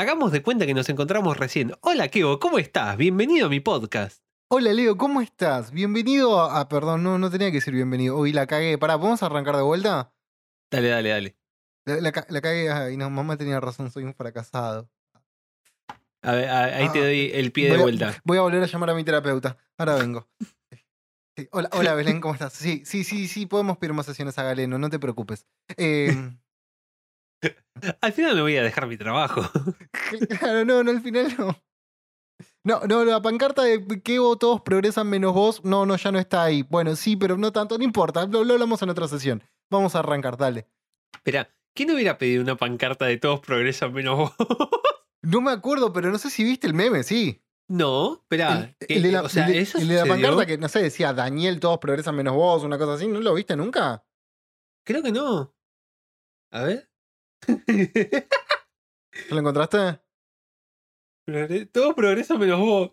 Hagamos de cuenta que nos encontramos recién. Hola, Kevo, ¿cómo estás? Bienvenido a mi podcast. Hola Leo, ¿cómo estás? Bienvenido a... ah, perdón, no, no tenía que decir bienvenido. Uy, la cagué. Pará, ¿podemos arrancar de vuelta? Dale, dale, dale. La, la la cagué. Ay, no, mamá tenía razón, soy un fracasado. A ver, a- ahí te Ah, doy el pie voy de a- vuelta. Voy a volver a llamar a mi terapeuta. Ahora vengo. Sí, Hola, hola Belén, ¿cómo estás? Sí, sí, sí, sí, podemos pedir más sesiones a Galeno, no te preocupes. Eh, Al final me voy a dejar mi trabajo. claro, no, no, al final no. No, no, la pancarta de que todos progresan menos vos, no, no, ya no está ahí. Bueno, sí, pero no tanto, no importa, lo, lo hablamos en otra sesión. Vamos a arrancar, dale. Espera, ¿quién hubiera pedido una pancarta de todos progresan menos vos? No me acuerdo, pero no sé si viste el meme, sí. no, espera. El, ¿qué- el de la, o sea, el de- ¿eso el de la pancarta que, no sé, decía Daniel, todos progresan menos vos, una cosa así. ¿No lo viste nunca? Creo que no. A ver. ¿Lo encontraste? Progre- todos progresan menos vos.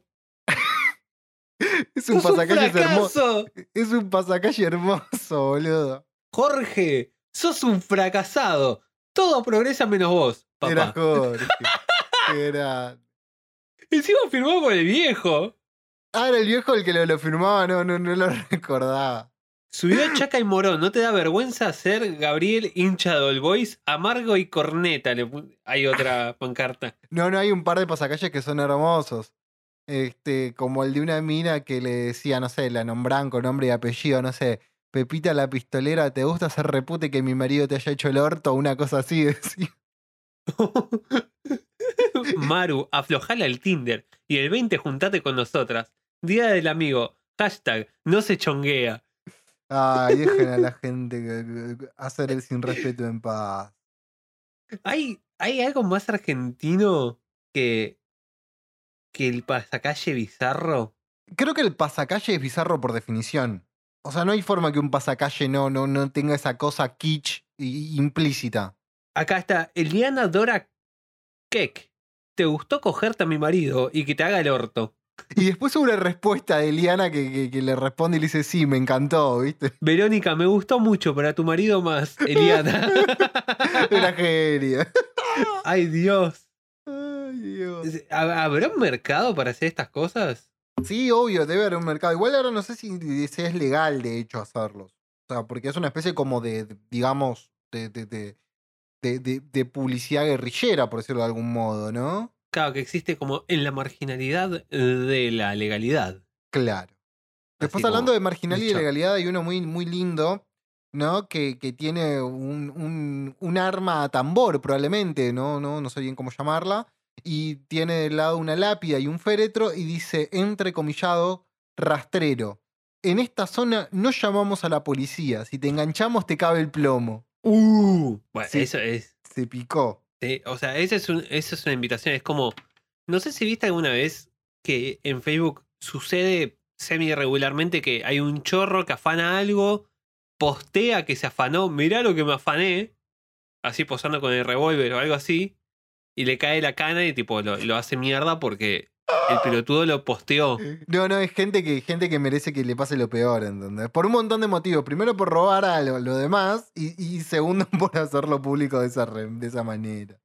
Es un ¡Sos un pasacalles hermoso. Es un pasacalle hermoso, boludo. Jorge, sos un fracasado. Todo progresa menos vos, Era papá. Jorge. Era. Encima firmó por el viejo. Ah, era el viejo el que lo, lo firmaba, no, no, no lo recordaba. Subió Chaca y Morón. ¿No te da vergüenza ser Gabriel hincha de Boys? Amargo y corneta. le Hay otra pancarta. No, no, hay un par de pasacalles que son hermosos. Este, como el de una mina que le decía, no sé, la nombran con nombre y apellido, no sé, Pepita la pistolera, ¿te gusta hacer repute que mi marido te haya hecho el orto? Una cosa así, decía. Maru, aflojala el Tinder. Y el 20 juntate con nosotras. Día del amigo. Hashtag no se chonguea. Ay, dejen a la gente hacer el sin respeto en paz. ¿Hay, ¿Hay algo más argentino que, que el pasacalle bizarro? Creo que el pasacalle es bizarro por definición. O sea, no hay forma que un pasacalle no, no, no tenga esa cosa kitsch y- implícita. Acá está Eliana Dora Keck. ¿Te gustó cogerte a mi marido y que te haga el orto? Y después hubo una respuesta de Eliana que, que- que le responde y le dice, sí, me encantó, ¿viste? Verónica, me gustó mucho, pero a tu marido más, Eliana. Era genia. Ay, Dios. Ay, Dios. ¿Hab- ¿Habrá un mercado para hacer estas cosas? Sí, obvio, debe haber un mercado. Igual ahora no sé si, si es legal, de hecho, hacerlos. O sea, porque es una especie como de, de- digamos, de, de- de- de publicidad guerrillera, por decirlo de algún modo, ¿no? Claro, que existe como en la marginalidad de la legalidad. Claro. Después Así hablando de marginal y de legalidad, hay uno muy, muy lindo, ¿no? Que, que tiene un, un, un arma a tambor, probablemente, ¿no? ¿no? No sé bien cómo llamarla. Y tiene del lado una lápida y un féretro y dice, entrecomillado, rastrero. En esta zona no llamamos a la policía. Si te enganchamos te cabe el plomo. Uh, bueno, Sí. eso es. Se picó. O sea, esa es, una invitación. Es como. No sé si viste alguna vez que en Facebook sucede semi irregularmente que hay un chorro que afana algo, postea que se afanó, mirá lo que me afané, así posando con el revólver o algo así, y le cae la cana y tipo lo, lo hace mierda porque el pelotudo lo posteó. No, no, es gente que, gente que merece que le pase lo peor, ¿entendés? Por un montón de motivos. Primero por robar a lo, demás y, segundo por hacerlo público de esa, de esa manera.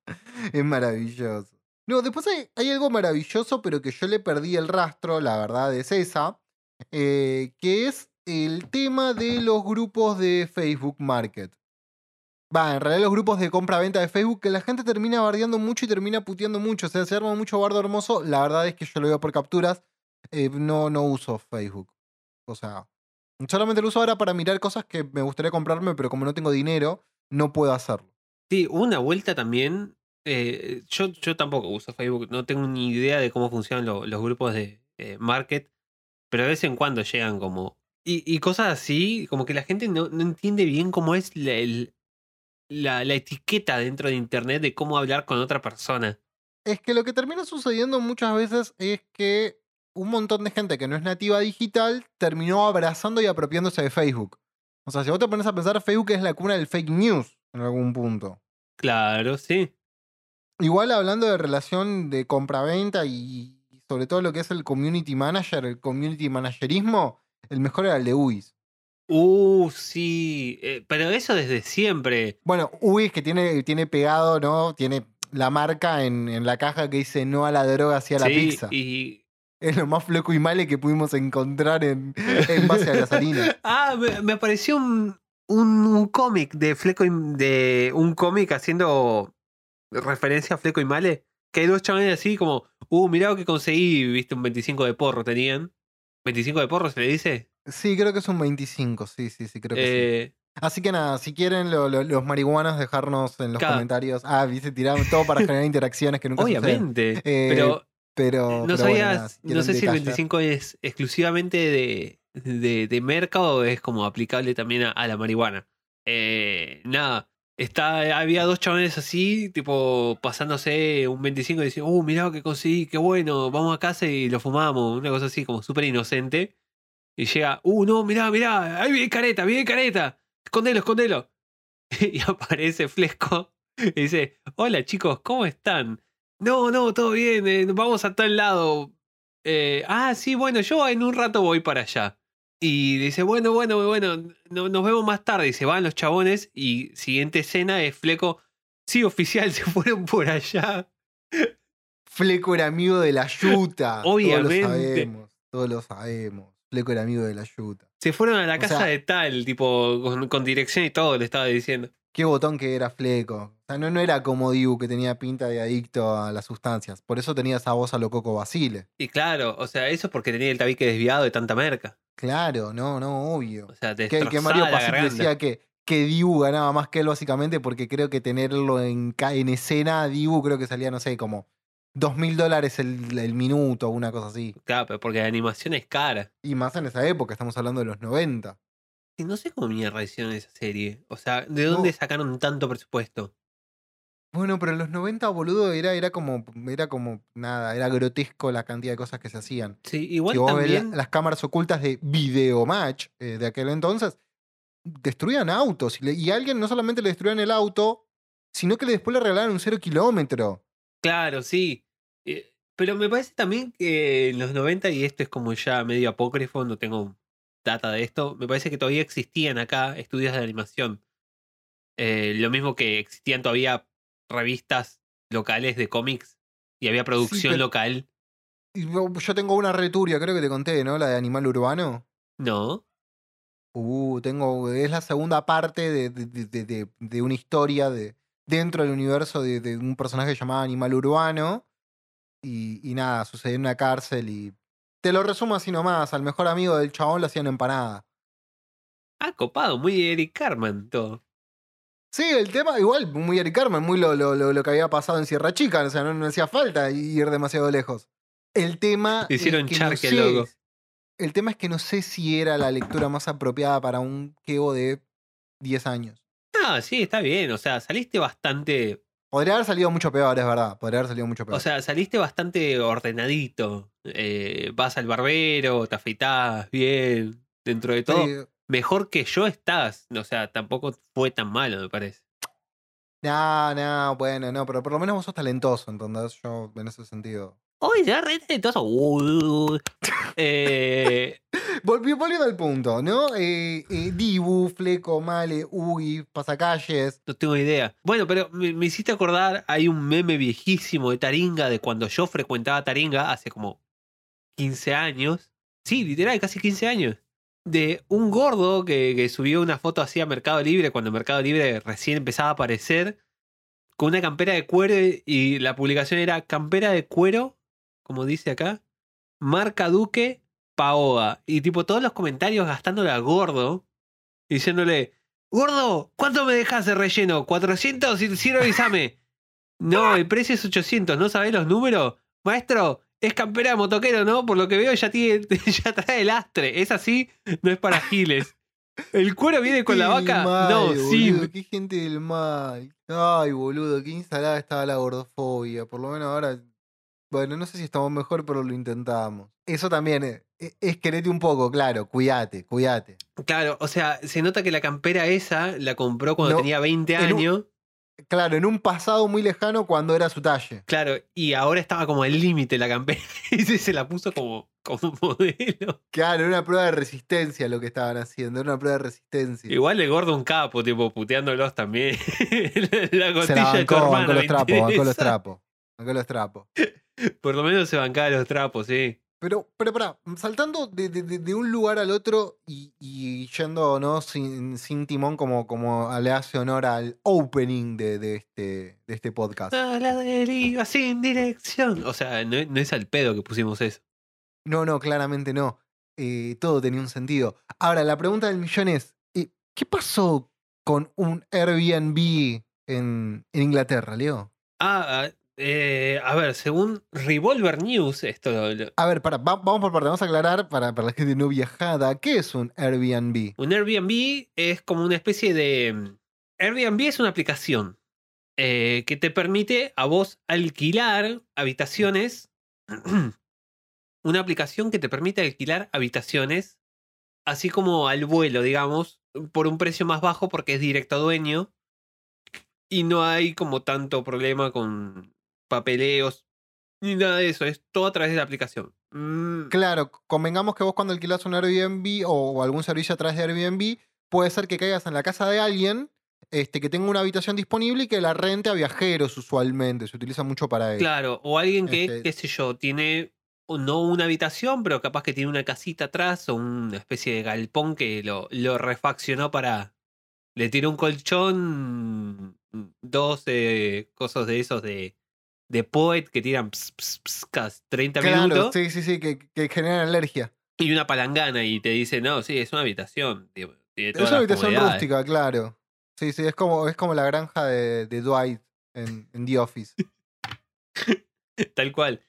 Es maravilloso. No, después hay, hay algo maravilloso, pero que yo le perdí el rastro, la verdad es esa, eh, que es el tema de los grupos de Facebook Market. Va, en realidad los grupos de compra-venta de Facebook, que la gente termina bardeando mucho y termina puteando mucho. O sea, se arma mucho bardo hermoso. La verdad es que yo lo veo por capturas. eh, no, no uso Facebook. O sea, solamente lo uso ahora para mirar cosas que me gustaría comprarme, pero como no tengo dinero, no puedo hacerlo. Sí, una vuelta también Eh, yo, yo tampoco uso Facebook, no tengo ni idea de cómo funcionan lo- los grupos de eh, market, pero de vez en cuando llegan como... Y, y cosas así, como que la gente no, no entiende bien cómo es la, el- la, la etiqueta dentro de Internet de cómo hablar con otra persona. Es que lo que termina sucediendo muchas veces es que un montón de gente que no es nativa digital terminó abrazando y apropiándose de Facebook. O sea, si vos te pones a pensar, Facebook es la cuna del fake news en algún punto. Claro, sí. Igual hablando de relación de compra-venta y sobre todo lo que es el community manager, el community managerismo, el mejor era el de UIS. Uh, sí. eh, pero eso desde siempre. Bueno, UIS que tiene, tiene pegado, ¿no? Tiene la marca en, en la caja que dice no a la droga, sí a la sí, pizza. Y... Es lo más fleco y male que pudimos encontrar en, en base a las harinas. Ah, me, me apareció un, un, un cómic de Fleco y, de un cómic haciendo referencia a Fleco y Male. Que hay dos chavales así como, uh, mirá lo que conseguí, viste, un 25 de porro tenían. ¿25 de porro se le dice? Sí, creo que es un 25, sí, sí, sí, creo que sí. Eh, Así que nada, si quieren lo- lo- los marihuanos dejarnos en los comentarios. Ah, viste, tiramos todo para generar interacciones que nunca obviamente. Eh, pero Pero, no pero bueno, nada, no sé si el detallar. 25 es exclusivamente de, de, de merca o es como aplicable también a, a la marihuana. Eh, nada, está, había dos chavales así, tipo pasándose un 25 y diciendo, uh, mirá lo que conseguí, qué bueno, vamos a casa y lo fumamos, una cosa así como súper inocente. Y llega, uh, no, mirá, mirá, ahí viene careta, viene careta, escondelo, escondelo. y aparece Flesco y dice, hola chicos, ¿cómo están? No, no, todo bien, eh, vamos a tal lado. Eh, ah, sí, bueno, yo en un rato voy para allá. Y dice, bueno, bueno, bueno, no- nos vemos más tarde. Y se van los chabones y siguiente escena es Fleco. Sí, oficial, se fueron por allá. Fleco era amigo de la yuta. Obviamente. Todos lo sabemos. Todos lo sabemos. Fleco era amigo de la yuta. Se fueron a la O casa sea- de tal, tipo, con, con dirección y todo, le estaba diciendo. Qué botón que era Fleco. O sea, no, no era como Diu que tenía pinta de adicto a las sustancias. Por eso tenía esa voz a lo Coco Basile. Y claro, o sea, eso es porque tenía el tabique desviado de tanta merca. Claro, no, no, obvio. O sea, te Que, que Mario garganta. decía que, que Dibu ganaba más que él básicamente porque creo que tenerlo en, en escena, Dibu creo que salía, no sé, como dos mil dólares el, minuto o una cosa así. Claro, pero porque la animación es cara. Y más en esa época, estamos hablando de los 90. Y no sé cómo mierda hicieron esa serie. O sea, ¿de dónde No. sacaron tanto presupuesto? Bueno, pero en los 90, boludo, era, era como, era como nada, era grotesco la cantidad de cosas que se hacían. Sí, igual si vos ves también. las cámaras ocultas de Videomatch eh, de aquel entonces, destruían autos. Y, le- y a alguien no solamente le destruían el auto, sino que le- después le regalaron un cero kilómetro. Claro, sí. Eh, Pero me parece también que en los 90, y esto es como ya medio apócrifo, no tengo data de esto, me parece que todavía existían acá estudios de animación. Eh, lo mismo que existían todavía revistas locales de cómics y había producción pero- local. Yo tengo una returia, creo que te conté, ¿no? La de Animal Urbano. No. Uh, tengo. Es la segunda parte de- de- de- de una historia de, dentro del universo de, de un personaje llamado Animal Urbano. Y, y nada, sucedió en una cárcel y. Te lo resumo así nomás. Al mejor amigo del chabón le hacían empanada. Ah, copado, muy Eric Carman todo. Sí, el tema, igual, muy Eric Carmen, muy lo, lo, lo, lo que había pasado en Sierra Chica. O sea, no, no hacía falta ir demasiado lejos. El tema. Hicieron es que charque, sé- loco. El tema es que no sé si era la lectura más apropiada para un Kevo de 10 años. Ah, sí, está bien. O sea, saliste bastante. Podría haber salido mucho peor, es verdad. Podría haber salido mucho peor. O sea, saliste bastante ordenadito. Eh, vas al barbero, te afeitás bien. Dentro de todo, Sí, mejor que yo estás. O sea, tampoco fue tan malo, me parece. No, no, bueno, no, pero por lo menos vos sos talentoso, ¿entendés? Yo, en ese sentido. Uy, ya re talentoso. Uy. Eh, Volvi- volviendo al punto, ¿no? Eh, eh, Dibu, Fleco, Male, Ugi, Pasacalles. no tengo idea. Bueno, pero me, me hiciste acordar, hay un meme viejísimo de Taringa, de cuando yo frecuentaba Taringa hace como 15 años. Sí, literal, casi 15 años. De un gordo que, que subió una foto así a Mercado Libre, cuando Mercado Libre recién empezaba a aparecer, con una campera de cuero y la publicación era campera de cuero, como dice acá, marca Duque, Paoa. Y tipo todos los comentarios gastándole a gordo, diciéndole, gordo, ¿cuánto me dejas de relleno? ¿400? Y si no avísame. No, el precio es 800, ¿no sabés los números? Maestro, es campera de motoquero, ¿no? Por lo que veo ya, tiene, ya trae el astre. Es así, no es para giles. ¿El cuero viene con la vaca? mal, no, sí. Qué gente del mal. Ay, boludo, qué instalada estaba la gordofobia. Por lo menos ahora. Bueno, no sé si estamos mejor, pero lo intentamos. Eso también es, es, es querete un poco, claro. Cuídate, cuídate. Claro, o sea, se nota que la campera esa la compró cuando No, tenía 20 en un- años. Claro, en un pasado muy lejano cuando era su talle. Claro, y ahora estaba como al límite la campera. Y se la puso como, como modelo. Claro, era una prueba de resistencia lo que estaban haciendo. Era una prueba de resistencia. Igual el gordo un capo, tipo, puteándolos también. la Se costilla la de tu bancó, hermano. bancó los trapos, bancó los trapos. Bancó los trapos. Por lo menos se bancaba los trapos, sí. Pero, pero pará, saltando de, de- de- de un lugar al otro y, y yendo ¿no? sin, sin timón como, como le hace honor al opening de, de este, de este podcast. A la deriva sin dirección. O sea, no, no es al pedo que pusimos eso. No, no, claramente no. Eh, todo tenía un sentido. Ahora, la pregunta del millón es, eh, ¿qué pasó con un Airbnb en, en Inglaterra, Leo? Ah, ah, eh, a ver, según Revolver News, esto lo- A ver, para, vamos por parte, vamos a aclarar para, para la gente no viajada, ¿qué es un Airbnb? Un Airbnb es como una especie de... Airbnb es una aplicación eh, que te permite a vos alquilar habitaciones. una aplicación que te permite alquilar habitaciones, así como al vuelo, digamos, por un precio más bajo porque es directo a dueño. Y no hay como tanto problema con papeleos ni nada de eso. Es todo a través de la aplicación. Mm, Claro, convengamos que vos cuando alquilás un Airbnb o, algún servicio a través de Airbnb, puede ser que caigas en la casa de alguien este, que tenga una habitación disponible y que la rente a viajeros usualmente. Se utiliza mucho para eso. Claro, o alguien que, Este- qué sé yo, tiene no una habitación, pero capaz que tiene una casita atrás o una especie de galpón que lo, lo refaccionó para. Le tiró un colchón, dos eh, cosas de esos de, de Poet que tiran ps, ps, ps, cada 30 Claro, minutos sí, sí, sí, que, que generan alergia. y una palangana y te dice, no, sí, es una habitación. tipo, Es una habitación comodidades". rústica, claro. Sí, sí, es como, es como la granja de, de Dwight en, en The Office. Tal cual.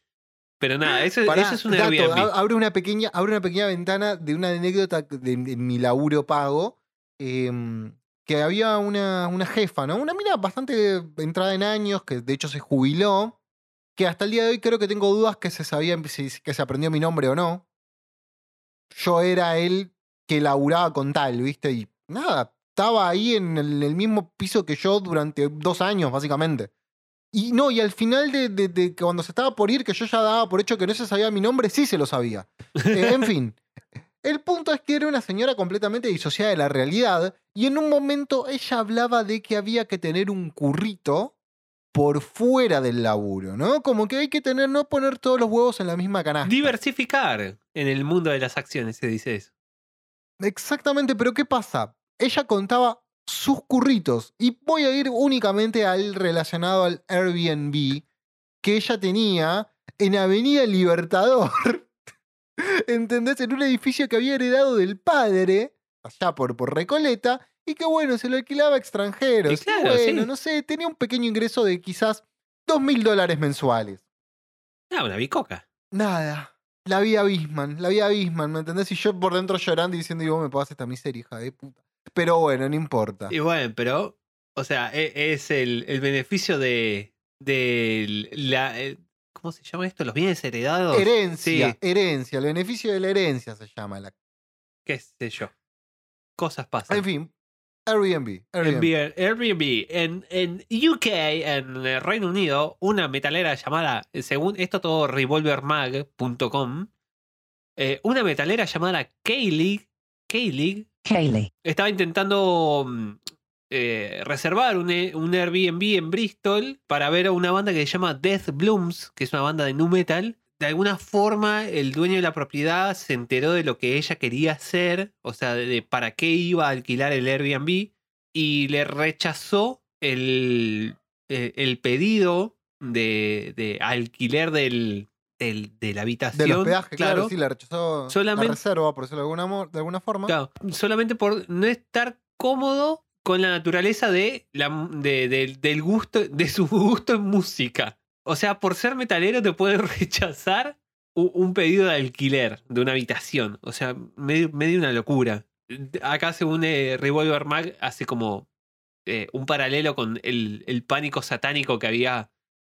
Pero nada, eso, Pará, eso es un Airbnb. una pequeña, abre una pequeña ventana de una anécdota de, de mi laburo pago. em, que había una, una jefa, ¿no? Una mina bastante entrada en años, que de hecho se jubiló. Que hasta el día de hoy creo que tengo dudas que se sabía si- que se aprendió mi nombre o no. Yo era el que laburaba con tal, ¿viste? Y nada, estaba ahí en el, mismo piso que yo durante dos años, básicamente. Y no, y al final de, de- cuando se estaba por ir, que yo ya daba por hecho que no se sabía mi nombre, sí se lo sabía. Eh, en fin, el punto es que era una señora completamente disociada de la realidad y en un momento ella hablaba de que había que tener un currito por fuera del laburo, ¿no? Como que hay que tener, no poner todos los huevos en la misma canasta. Diversificar en el mundo de las acciones, se dice eso. Exactamente, pero ¿qué pasa? Ella contaba sus curritos y voy a ir únicamente al relacionado al Airbnb que ella tenía en Avenida Libertador. ¿Entendés? En un edificio que había heredado del padre, allá por, por Recoleta, y que bueno, se lo alquilaba a extranjeros. Y claro, bueno, sí. no sé, tenía un pequeño ingreso de quizás dos mil dólares mensuales. Ah, una bicoca. Nada. La vida Bisman, la vida Bisman, ¿me entendés? Y yo por dentro llorando y diciendo, y vos me pagas esta miseria, hija de puta. Pero bueno, no importa. Y bueno, pero, o sea, e- es el, el beneficio de, de la... eh, ¿Cómo se llama esto? Los bienes heredados. Herencia, Sí, herencia, el beneficio de la herencia se llama. La... qué sé yo. Cosas pasan. En fin, Airbnb. Airbnb. Airbnb. En, en UK, en el Reino Unido, una metalera llamada, según esto todo revolvermag.com, eh, una metalera llamada K-League, K-League Kaylee. estaba intentando mm, eh, reservar un, un Airbnb en Bristol para ver a una banda que se llama Death Blooms, que es una banda de nu metal. De alguna forma, el dueño de la propiedad se enteró de lo que ella quería hacer, o sea, de, de para qué iba a alquilar el Airbnb, y le rechazó el, eh, el pedido de, de alquiler del, del- de la habitación. Del hospedaje, claro, sí, le rechazó Solamente- la reserva, por decirlo de alguna, de alguna forma. Claro, solamente por no estar cómodo con la naturaleza de la, de- del- del gusto, de su gusto en música. O sea, por ser metalero te pueden rechazar un pedido de alquiler de una habitación. O sea, medio, una locura. Acá, según eh, Revolver Mag, hace como eh, un paralelo con el, pánico satánico que había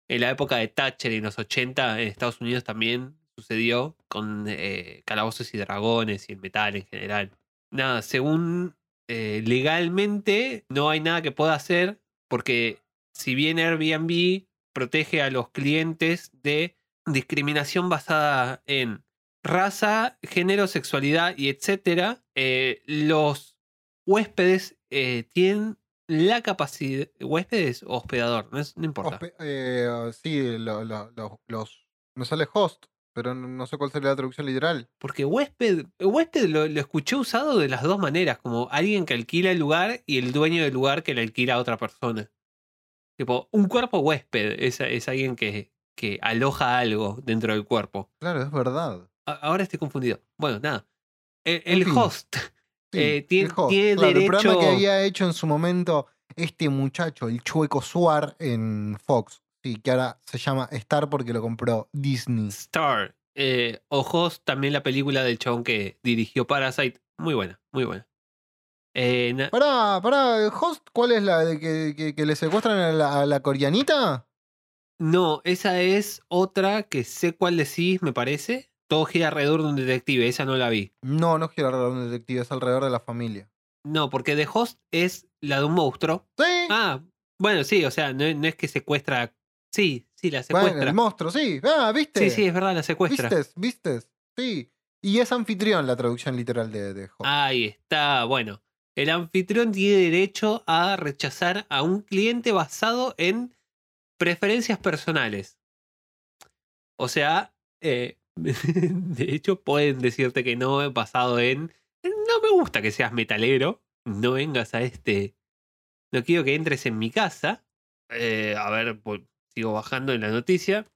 en la época de Thatcher en los 80 en Estados Unidos también sucedió con eh, calabozos y dragones y el metal en general. Nada, según legalmente no hay nada que pueda hacer porque si bien Airbnb protege a los clientes de discriminación basada en raza, género, sexualidad y etcétera, eh, los huéspedes eh, tienen la capacidad, huéspedes o hospedador, no, es- no importa. Hospe- eh, sí, lo- lo- lo- los. Me sale host, pero no, no sé cuál sería la traducción literal. Porque huésped, huésped lo, lo escuché usado de las dos maneras, como alguien que alquila el lugar y el dueño del lugar que le alquila a otra persona. Tipo, un cuerpo huésped es, es alguien que, que aloja algo dentro del cuerpo. Claro, es verdad. A- ahora estoy confundido. Bueno, nada. El, En el fin. host. Sí, Eh, tiene- el host, tiene claro, El programa que derecho- había hecho en su momento este muchacho, el chueco Suar, en Fox. Sí, que ahora se llama Star porque lo compró Disney. Star. Eh, o Host, también la película del chabón que dirigió Parasite. Muy buena, muy buena. Eh, Pará, pará, ¿el host cuál es la de que, que- que le secuestran a la, a la coreanita? no, esa es otra que sé cuál decís, me parece. Todo gira alrededor de un detective, esa no la vi. No, no gira alrededor de un detective, es alrededor de la familia. No, porque The Host es la de un monstruo. Sí, Ah, bueno, sí, o sea, no, no es que secuestra. Sí, sí, la bueno, secuestra. el monstruo, sí. Ah, ¿viste? sí, sí, es verdad, la secuestra. ¿Vistes? ¿Vistes? Sí. Y es anfitrión la traducción literal de, de host. Ahí está, bueno. El anfitrión tiene derecho a rechazar a un cliente basado en preferencias personales. O sea, eh, de hecho pueden decirte que no basado en no me gusta que seas metalero, no vengas a este, no quiero que entres en mi casa. Eh, a ver, pues, sigo bajando en la noticia.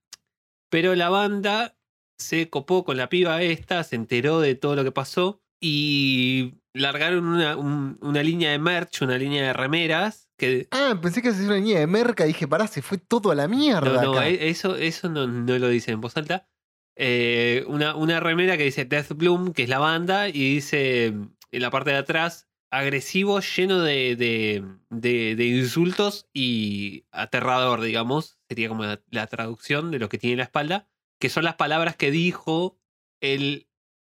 Pero la banda se copó con la piba esta, se enteró de todo lo que pasó y largaron una, un- una línea de merch, una línea de remeras que... Ah, pensé que se una línea de merca. Dije, pará, se fue todo a la mierda. No, no, acá. e- eso, eso no, no lo dice en voz alta. Eh, una, una remera que dice Death Bloom, que es la banda, y dice en la parte de atrás, agresivo, lleno de, de, de- de insultos y aterrador, digamos. Sería como la, la traducción de lo que tiene en la espalda, que son las palabras que dijo el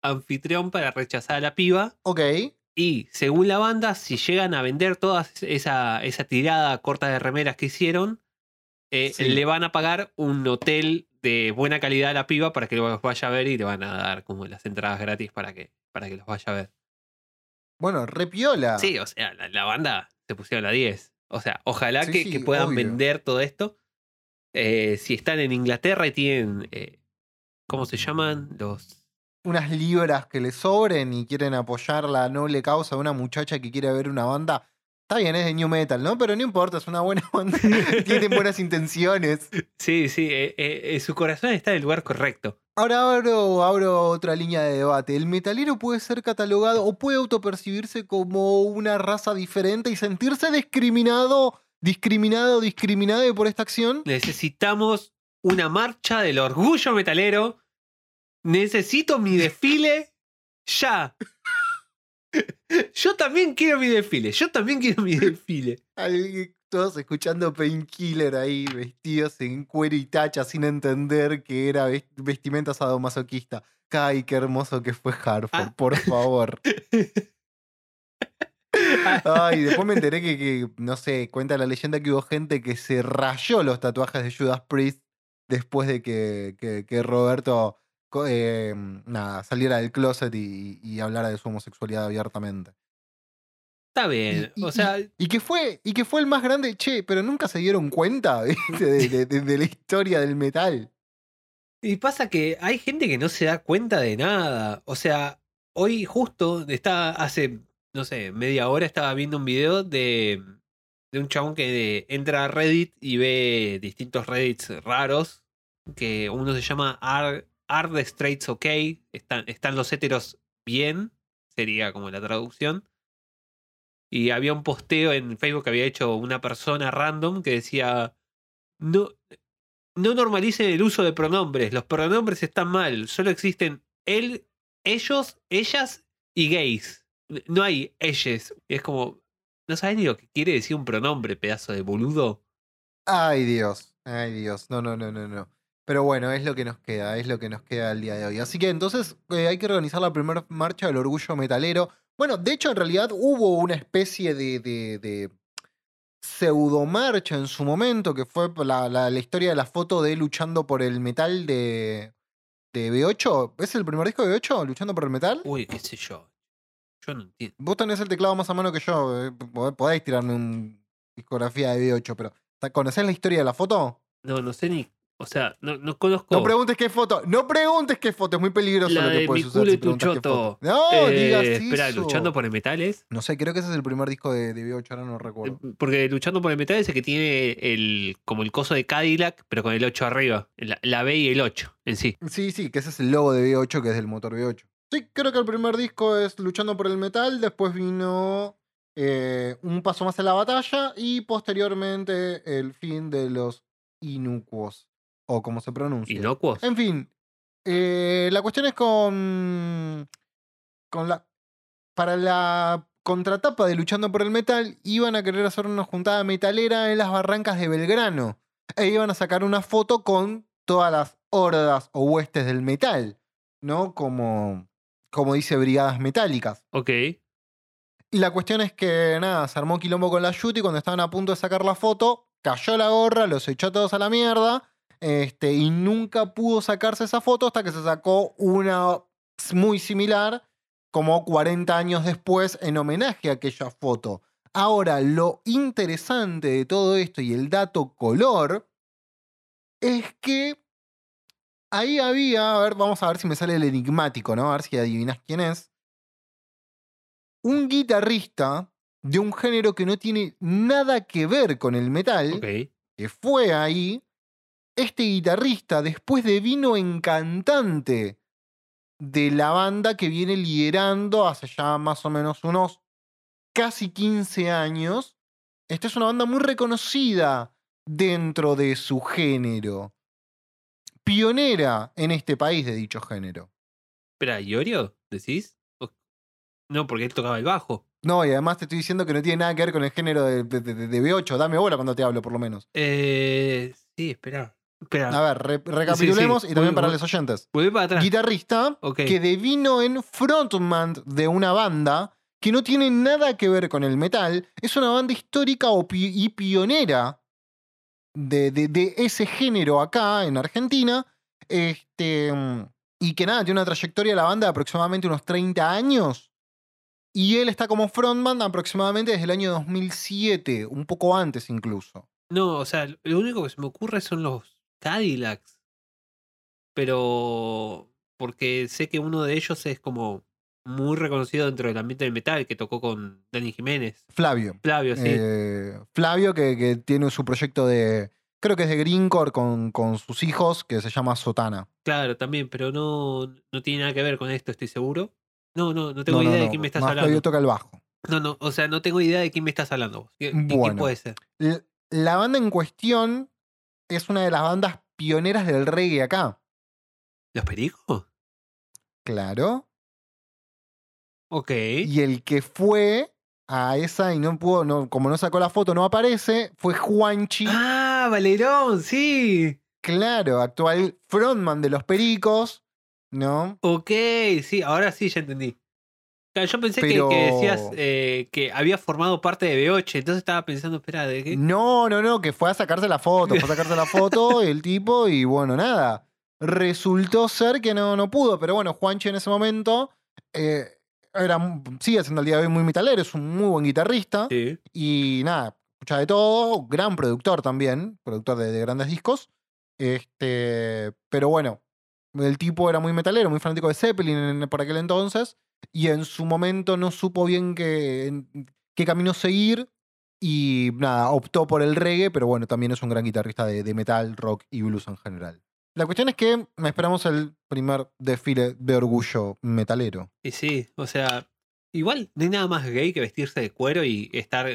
anfitrión para rechazar a la piba. Ok. Y según la banda, si llegan a vender toda esa, esa tirada corta de remeras que hicieron, eh, Sí. le van a pagar un hotel de buena calidad a la piba para que los vaya a ver y le van a dar como las entradas gratis para que, para que los vaya a ver. Bueno, repiola. Sí, o sea, la, la banda se pusieron la 10. O sea, ojalá Sí, que, sí, que puedan obvio. vender todo esto. Eh, si están en Inglaterra y tienen, eh, ¿cómo se llaman? Los... Unas libras que le sobren y quieren apoyar la noble causa de una muchacha que quiere ver una banda. Está bien, es de New Metal, ¿no? Pero no importa, es una buena banda. Tienen buenas intenciones. Sí, sí, eh, eh, eh, su corazón está en el lugar correcto. Ahora abro, abro otra línea de debate. ¿El metalero puede ser catalogado o puede autopercibirse como una raza diferente y sentirse discriminado, discriminado, discriminado por esta acción? Necesitamos una marcha del orgullo metalero. Necesito mi desfile ya. Yo también quiero mi desfile. Yo también quiero mi desfile. Todos escuchando Painkiller ahí, vestidos en cuero y tacha, sin entender que era ves- vestimenta sadomasoquista. Ay, qué hermoso que fue Harford, Ah. por favor. Ay, después me enteré que, que, no sé, cuenta la leyenda que hubo gente que se rayó los tatuajes de Judas Priest después de que, que- que Roberto eh, nada, saliera del closet y, y hablara de su homosexualidad abiertamente. Está bien. Y- y- O sea, Y que fue, y que fue el más grande, che, pero nunca se dieron cuenta ¿viste? de, de- de- de la historia del metal. y pasa que hay gente que no se da cuenta de nada. O sea, hoy justo está hace, no sé, media hora estaba viendo un video de, de un chabón que entra a Reddit y ve distintos Reddits raros. Que uno se llama Are, Are the Straights OK? Están, están los héteros bien, sería como la traducción. y había un posteo en Facebook que había hecho una persona random que decía, no, no normalicen el uso de pronombres, los pronombres están mal, solo existen él, ellos, ellas y gays. No hay ellos. Y es como, ¿no sabes ni lo que quiere decir un pronombre, pedazo de boludo? Ay, Dios. Ay, Dios. No, no, no, no, no. Pero bueno, es lo que nos queda, es lo que nos queda el día de hoy. Así que entonces eh, hay que organizar la primera marcha del orgullo metalero. Bueno, de hecho, en realidad hubo una especie de, de, de pseudomarcha en su momento, que fue la, la- la historia de la foto de luchando por el metal de, de B8. ¿Es el primer disco de B8? ¿Luchando por el metal? Uy, qué sé yo. Yo no entiendo. Vos tenés el teclado más a mano que yo. eh, pod- Podéis tirarme una discografía de B8, pero ¿conocés la historia de la foto? No, no sé ni. O sea, no, no conozco. No preguntes qué foto. No preguntes qué foto. Es muy peligroso La lo que de puedes mi usar culo si y tu choto. No, Eh, digas Espera, eso. luchando por el metales. No sé, creo que ese es el primer disco de, de B8, ahora no recuerdo. Porque luchando por el metal es el que tiene el como el coso de Cadillac, pero con el 8 arriba. La, la B y el 8 en sí. Sí, sí, que ese es el logo de B8, que es del motor B8. Sí, creo que el primer disco es Luchando por el Metal, después vino eh, Un Paso Más en la Batalla y posteriormente el fin de los Inucuos, o como se pronuncia. Inocuos. En fin, eh, la cuestión es con. con la. Para la contratapa de Luchando por el Metal, iban a querer hacer una juntada metalera en las barrancas de Belgrano. E iban a sacar una foto con todas las hordas o huestes del metal, ¿no? Como, como dice Brigadas Metálicas. Ok. Y la cuestión es que, nada, se armó quilombo con la Yuti cuando estaban a punto de sacar la foto, cayó la gorra, los echó todos a la mierda, este, y nunca pudo sacarse esa foto hasta que se sacó una muy similar, como 40 años después, en homenaje a aquella foto. Ahora, lo interesante de todo esto y el dato color es que ahí había, a ver, vamos a ver si me sale el enigmático, ¿no? A ver si adivinas quién es un guitarrista de un género que no tiene nada que ver con el metal, que fue ahí, este guitarrista después de vino en cantante de la banda que viene liderando hace ya más o menos unos casi 15 años. Esta es una banda muy reconocida dentro de su género. Pionera en este país de dicho género. Espera, ¿Iorio? ¿Decís? No, porque él tocaba el bajo. No, y además te estoy diciendo que no tiene nada que ver con el género de, de- de- de B8. Dame bola cuando te hablo, por lo menos. Eh, sí, espera. Espera. A ver, re- recapitulemos y también Voy- para voy- los oyentes. Para atrás. Guitarrista que devino en frontman de una banda que no tiene nada que ver con el metal. Es una banda histórica y pionera de, de- de ese género acá en Argentina. Este, y que nada, tiene una trayectoria de la banda de aproximadamente unos 30 años. Y él está como frontman aproximadamente desde el año 2007, un poco antes incluso. No, o sea, lo único que se me ocurre son los Cadillacs. Pero. Porque sé que uno de ellos es como muy reconocido dentro del ambiente del metal, que tocó con Dani Jiménez. Flavio. Flavio, sí. Eh, Flavio, que, que tiene su proyecto de. Creo que es de Greencore con, con sus hijos, que se llama Sotana. Claro, también, pero no, no tiene nada que ver con esto, estoy seguro. No, no, no tengo No, no, idea de quién me estás más hablando. Flavio toca el bajo. No, no, o sea, no tengo idea de quién me estás hablando. vos. ¿Qui- qui- ¿Quién puede ser? La banda en cuestión es una de las bandas pioneras del reggae acá. ¿Los Pericos? Claro. Ok. Y el que fue a esa y no pudo, no, como no sacó la foto, no aparece, fue Juanchi. Ah, Valerón, sí. Claro, actual frontman de los Pericos, ¿no? Ok, sí, ahora sí ya entendí. Claro, yo pensé que- Pero- que, decías eh, que había formado parte de B8, entonces estaba pensando, espera, ¿de qué? No, no, no, que fue a sacarse la foto, fue a sacarse la foto el tipo y bueno, nada. Resultó ser que no, no pudo, pero bueno, Juanchi en ese momento eh, era, sigue siendo al día de hoy muy metalero, es un muy buen guitarrista Sí. y nada, escucha de todo, gran productor también, productor de, de grandes discos. Este, pero bueno, el tipo era muy metalero, muy fanático de Zeppelin en- por aquel entonces y en su momento no supo bien qué, qué camino seguir y nada, optó por el reggae, pero bueno, también es un gran guitarrista de, de metal, rock y blues en general. La cuestión es que esperamos el primer desfile de orgullo metalero. Y sí, o sea, Igual no hay nada más gay que vestirse de cuero y estar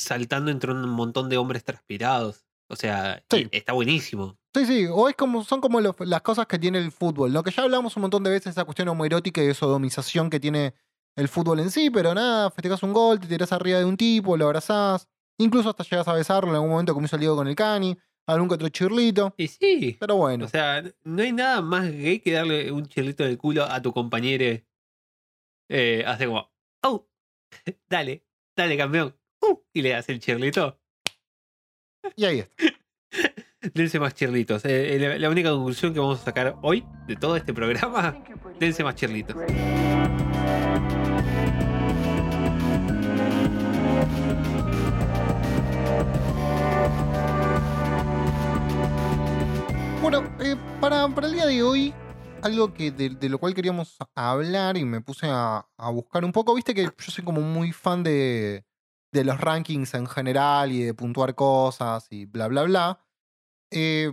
saltando entre un montón de hombres transpirados. O sea, Sí. está buenísimo. Sí, sí, o es como, son como los- las cosas que tiene el fútbol, ¿no? Que ya hablamos un montón de veces esa cuestión homoerótica y de sodomización que tiene el fútbol en sí, pero nada, festejas un gol, te tirás arriba de un tipo, lo abrazás, incluso hasta llegas a besarlo en algún momento como hizo el Diego con el Cani, algún que otro chirlito, Y sí. pero bueno. O sea, no hay nada más gay que darle un chirlito de culo a tu compañero. Eh, hace como, oh, dale, dale, campeón. Uh, y le das el chirlito. Y ahí está. Dense más chirlitos. Eh, eh, la, la única conclusión que vamos a sacar hoy de todo este programa, dense más chirlitos. Bueno, eh, para, para el día de hoy, algo que de, de lo cual queríamos hablar y me puse a, a buscar un poco, viste que yo soy como muy fan de, de los rankings en general y de puntuar cosas y bla, bla, bla. Eh,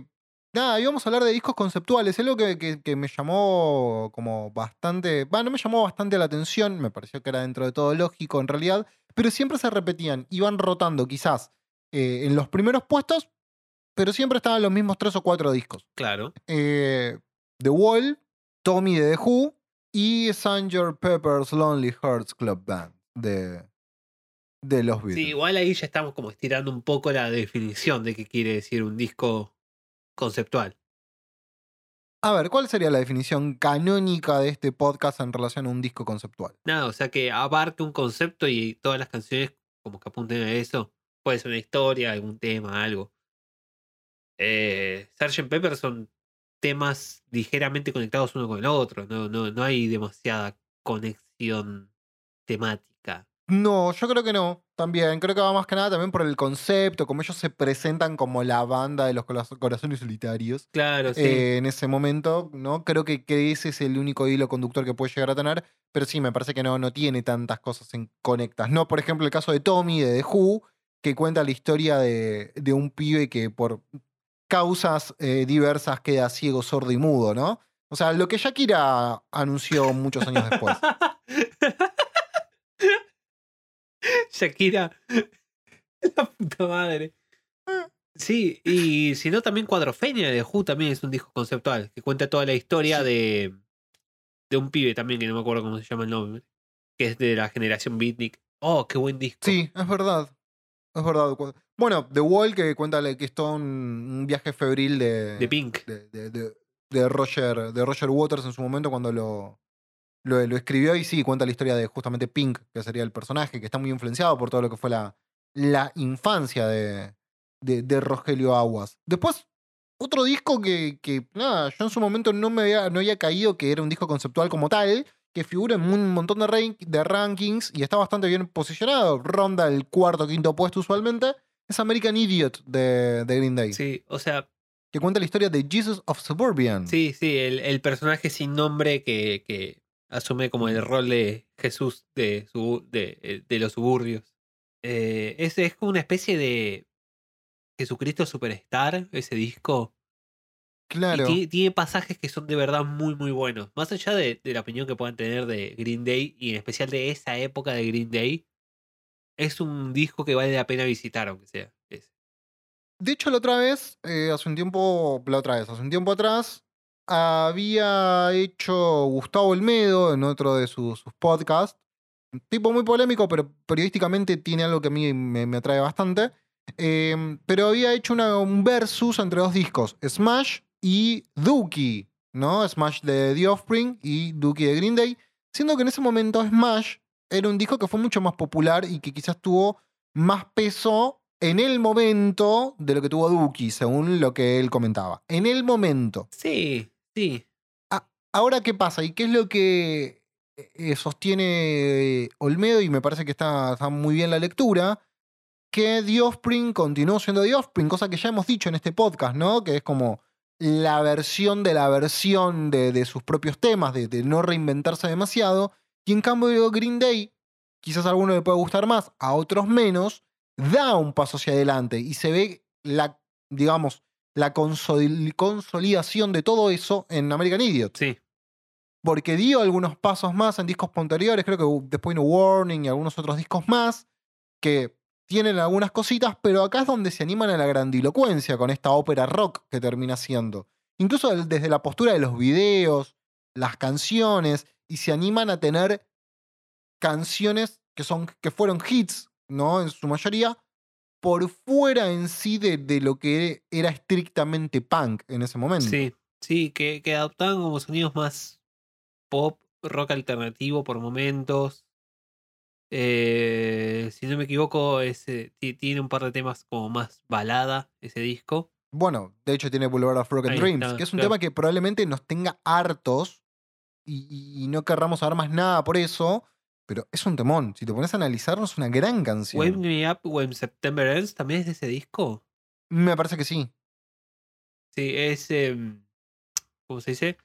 nada, íbamos a hablar de discos conceptuales, algo que, que- que me llamó como bastante, bueno, me llamó bastante la atención, me pareció que era dentro de todo lógico en realidad, pero siempre se repetían, iban rotando quizás eh, en los primeros puestos, pero siempre estaban los mismos tres o cuatro discos Claro. eh, The Wall, Tommy de The Who y Sgt. Pepper's Lonely Hearts Club Band de, de los Beatles. Sí, igual ahí ya estamos como estirando un poco la definición de qué quiere decir un disco conceptual. A ver, ¿cuál sería la definición canónica de este podcast en relación a un disco conceptual? Nada, o sea que abarque un concepto y todas las canciones como que apunten a eso. Puede ser una historia, algún tema, algo. Eh, Sgt. Pepper son temas ligeramente conectados uno con el otro. No, no, no hay demasiada conexión temática. No, yo creo que no. También, creo que va más que nada también por el concepto, como ellos se presentan como la banda de los coraz- corazones solitarios. Claro, sí. eh, en ese momento, ¿no? Creo que, que ese es el único hilo conductor que puede llegar a tener, pero sí, me parece que no, no tiene tantas cosas en conectas. No, por ejemplo, el caso de Tommy de The Who, que cuenta la historia de, de un pibe que por causas eh, diversas queda ciego, sordo y mudo, ¿no? O sea, lo que Shakira anunció muchos años después. Shakira. La puta madre. Sí, y si no, también Cuadrofenia de Who también es un disco conceptual que cuenta toda la historia Sí. de, de un pibe también, que no me acuerdo cómo se llama el nombre, que es de la generación Beatnik. Oh, qué buen disco. Sí, es verdad. Es verdad. Bueno, The Wall, que cuenta que es todo un, un viaje febril de, De Pink. de, de- de- de Roger, de Roger Waters en su momento cuando lo, lo, lo escribió y sí, cuenta la historia de justamente Pink, que sería el personaje, que está muy influenciado por todo lo que fue la, la infancia de, de, de Rogelio Aguas. Después, otro disco que, que, nada, yo en su momento no me había, no había caído que era un disco conceptual como tal, que figura en un montón de, rank- de rankings y está bastante bien posicionado, ronda el cuarto o quinto puesto usualmente, es American Idiot de, de Green Day, Sí, o sea, que cuenta la historia de Jesus of Suburban. sí, sí, el, el personaje sin nombre que, que asume como el rol de Jesús de, su, de, eh, de los suburbios. Eh, es, es como una especie de Jesucristo Superstar, ese disco. Claro. Y tiene, tiene pasajes que son de verdad muy, muy buenos. Más allá de, de la opinión que puedan tener de Green Day y en especial de esa época de Green Day, es un disco que vale la pena visitar, aunque sea. ese. De hecho, la otra vez, eh, hace un tiempo, la otra vez, hace un tiempo atrás, había hecho Gustavo Olmedo en otro de sus, podcasts, tipo muy polémico, pero periodísticamente tiene algo que a mí me, me atrae bastante. eh, pero había hecho un versus entre dos discos, Smash y Dookie, ¿no? Smash de The Offspring y Dookie de Green Day, siendo que en ese momento Smash era un disco que fue mucho más popular y que quizás tuvo más peso en el momento de lo que tuvo Dookie, según lo que él comentaba. En el momento. Sí, sí. Ahora, ¿qué pasa? ¿Y qué es lo que eh, sostiene Olmedo? Y me parece que está, muy bien la lectura. Que The Offspring continuó siendo The Offspring, cosa que ya hemos dicho en este podcast, ¿no? Que es como la versión de la versión de, de sus propios temas, de, de no reinventarse demasiado. Y en cambio, Green Day, quizás a alguno le pueda gustar más, a otros menos, da un paso hacia adelante y se ve la, digamos, la consoli- consolidación de todo eso en American Idiot. Sí. porque dio algunos pasos más en discos posteriores, creo que después vino Warning y algunos otros discos más, que tienen algunas cositas, pero acá es donde se animan a la grandilocuencia con esta ópera rock que termina siendo. Incluso desde la postura de los videos, las canciones, y se animan a tener canciones que, son, que fueron hits, ¿no? En su mayoría, por fuera en sí de, de lo que era estrictamente punk en ese momento. Sí, sí, que, que adoptaban como sonidos más pop, rock alternativo por momentos. Eh, si no me equivoco, ese, ti- tiene un par de temas como más balada ese disco. Bueno, de hecho tiene Boulevard of Broken Ahí Dreams, está, que es un claro. tema que probablemente nos tenga hartos y no querramos saber más nada por eso, pero es un temón. Si te pones a analizarlo, es una gran canción. Wake Me Up When September Ends también es de ese disco. Me parece que sí. Sí, es. em, ¿Cómo se dice?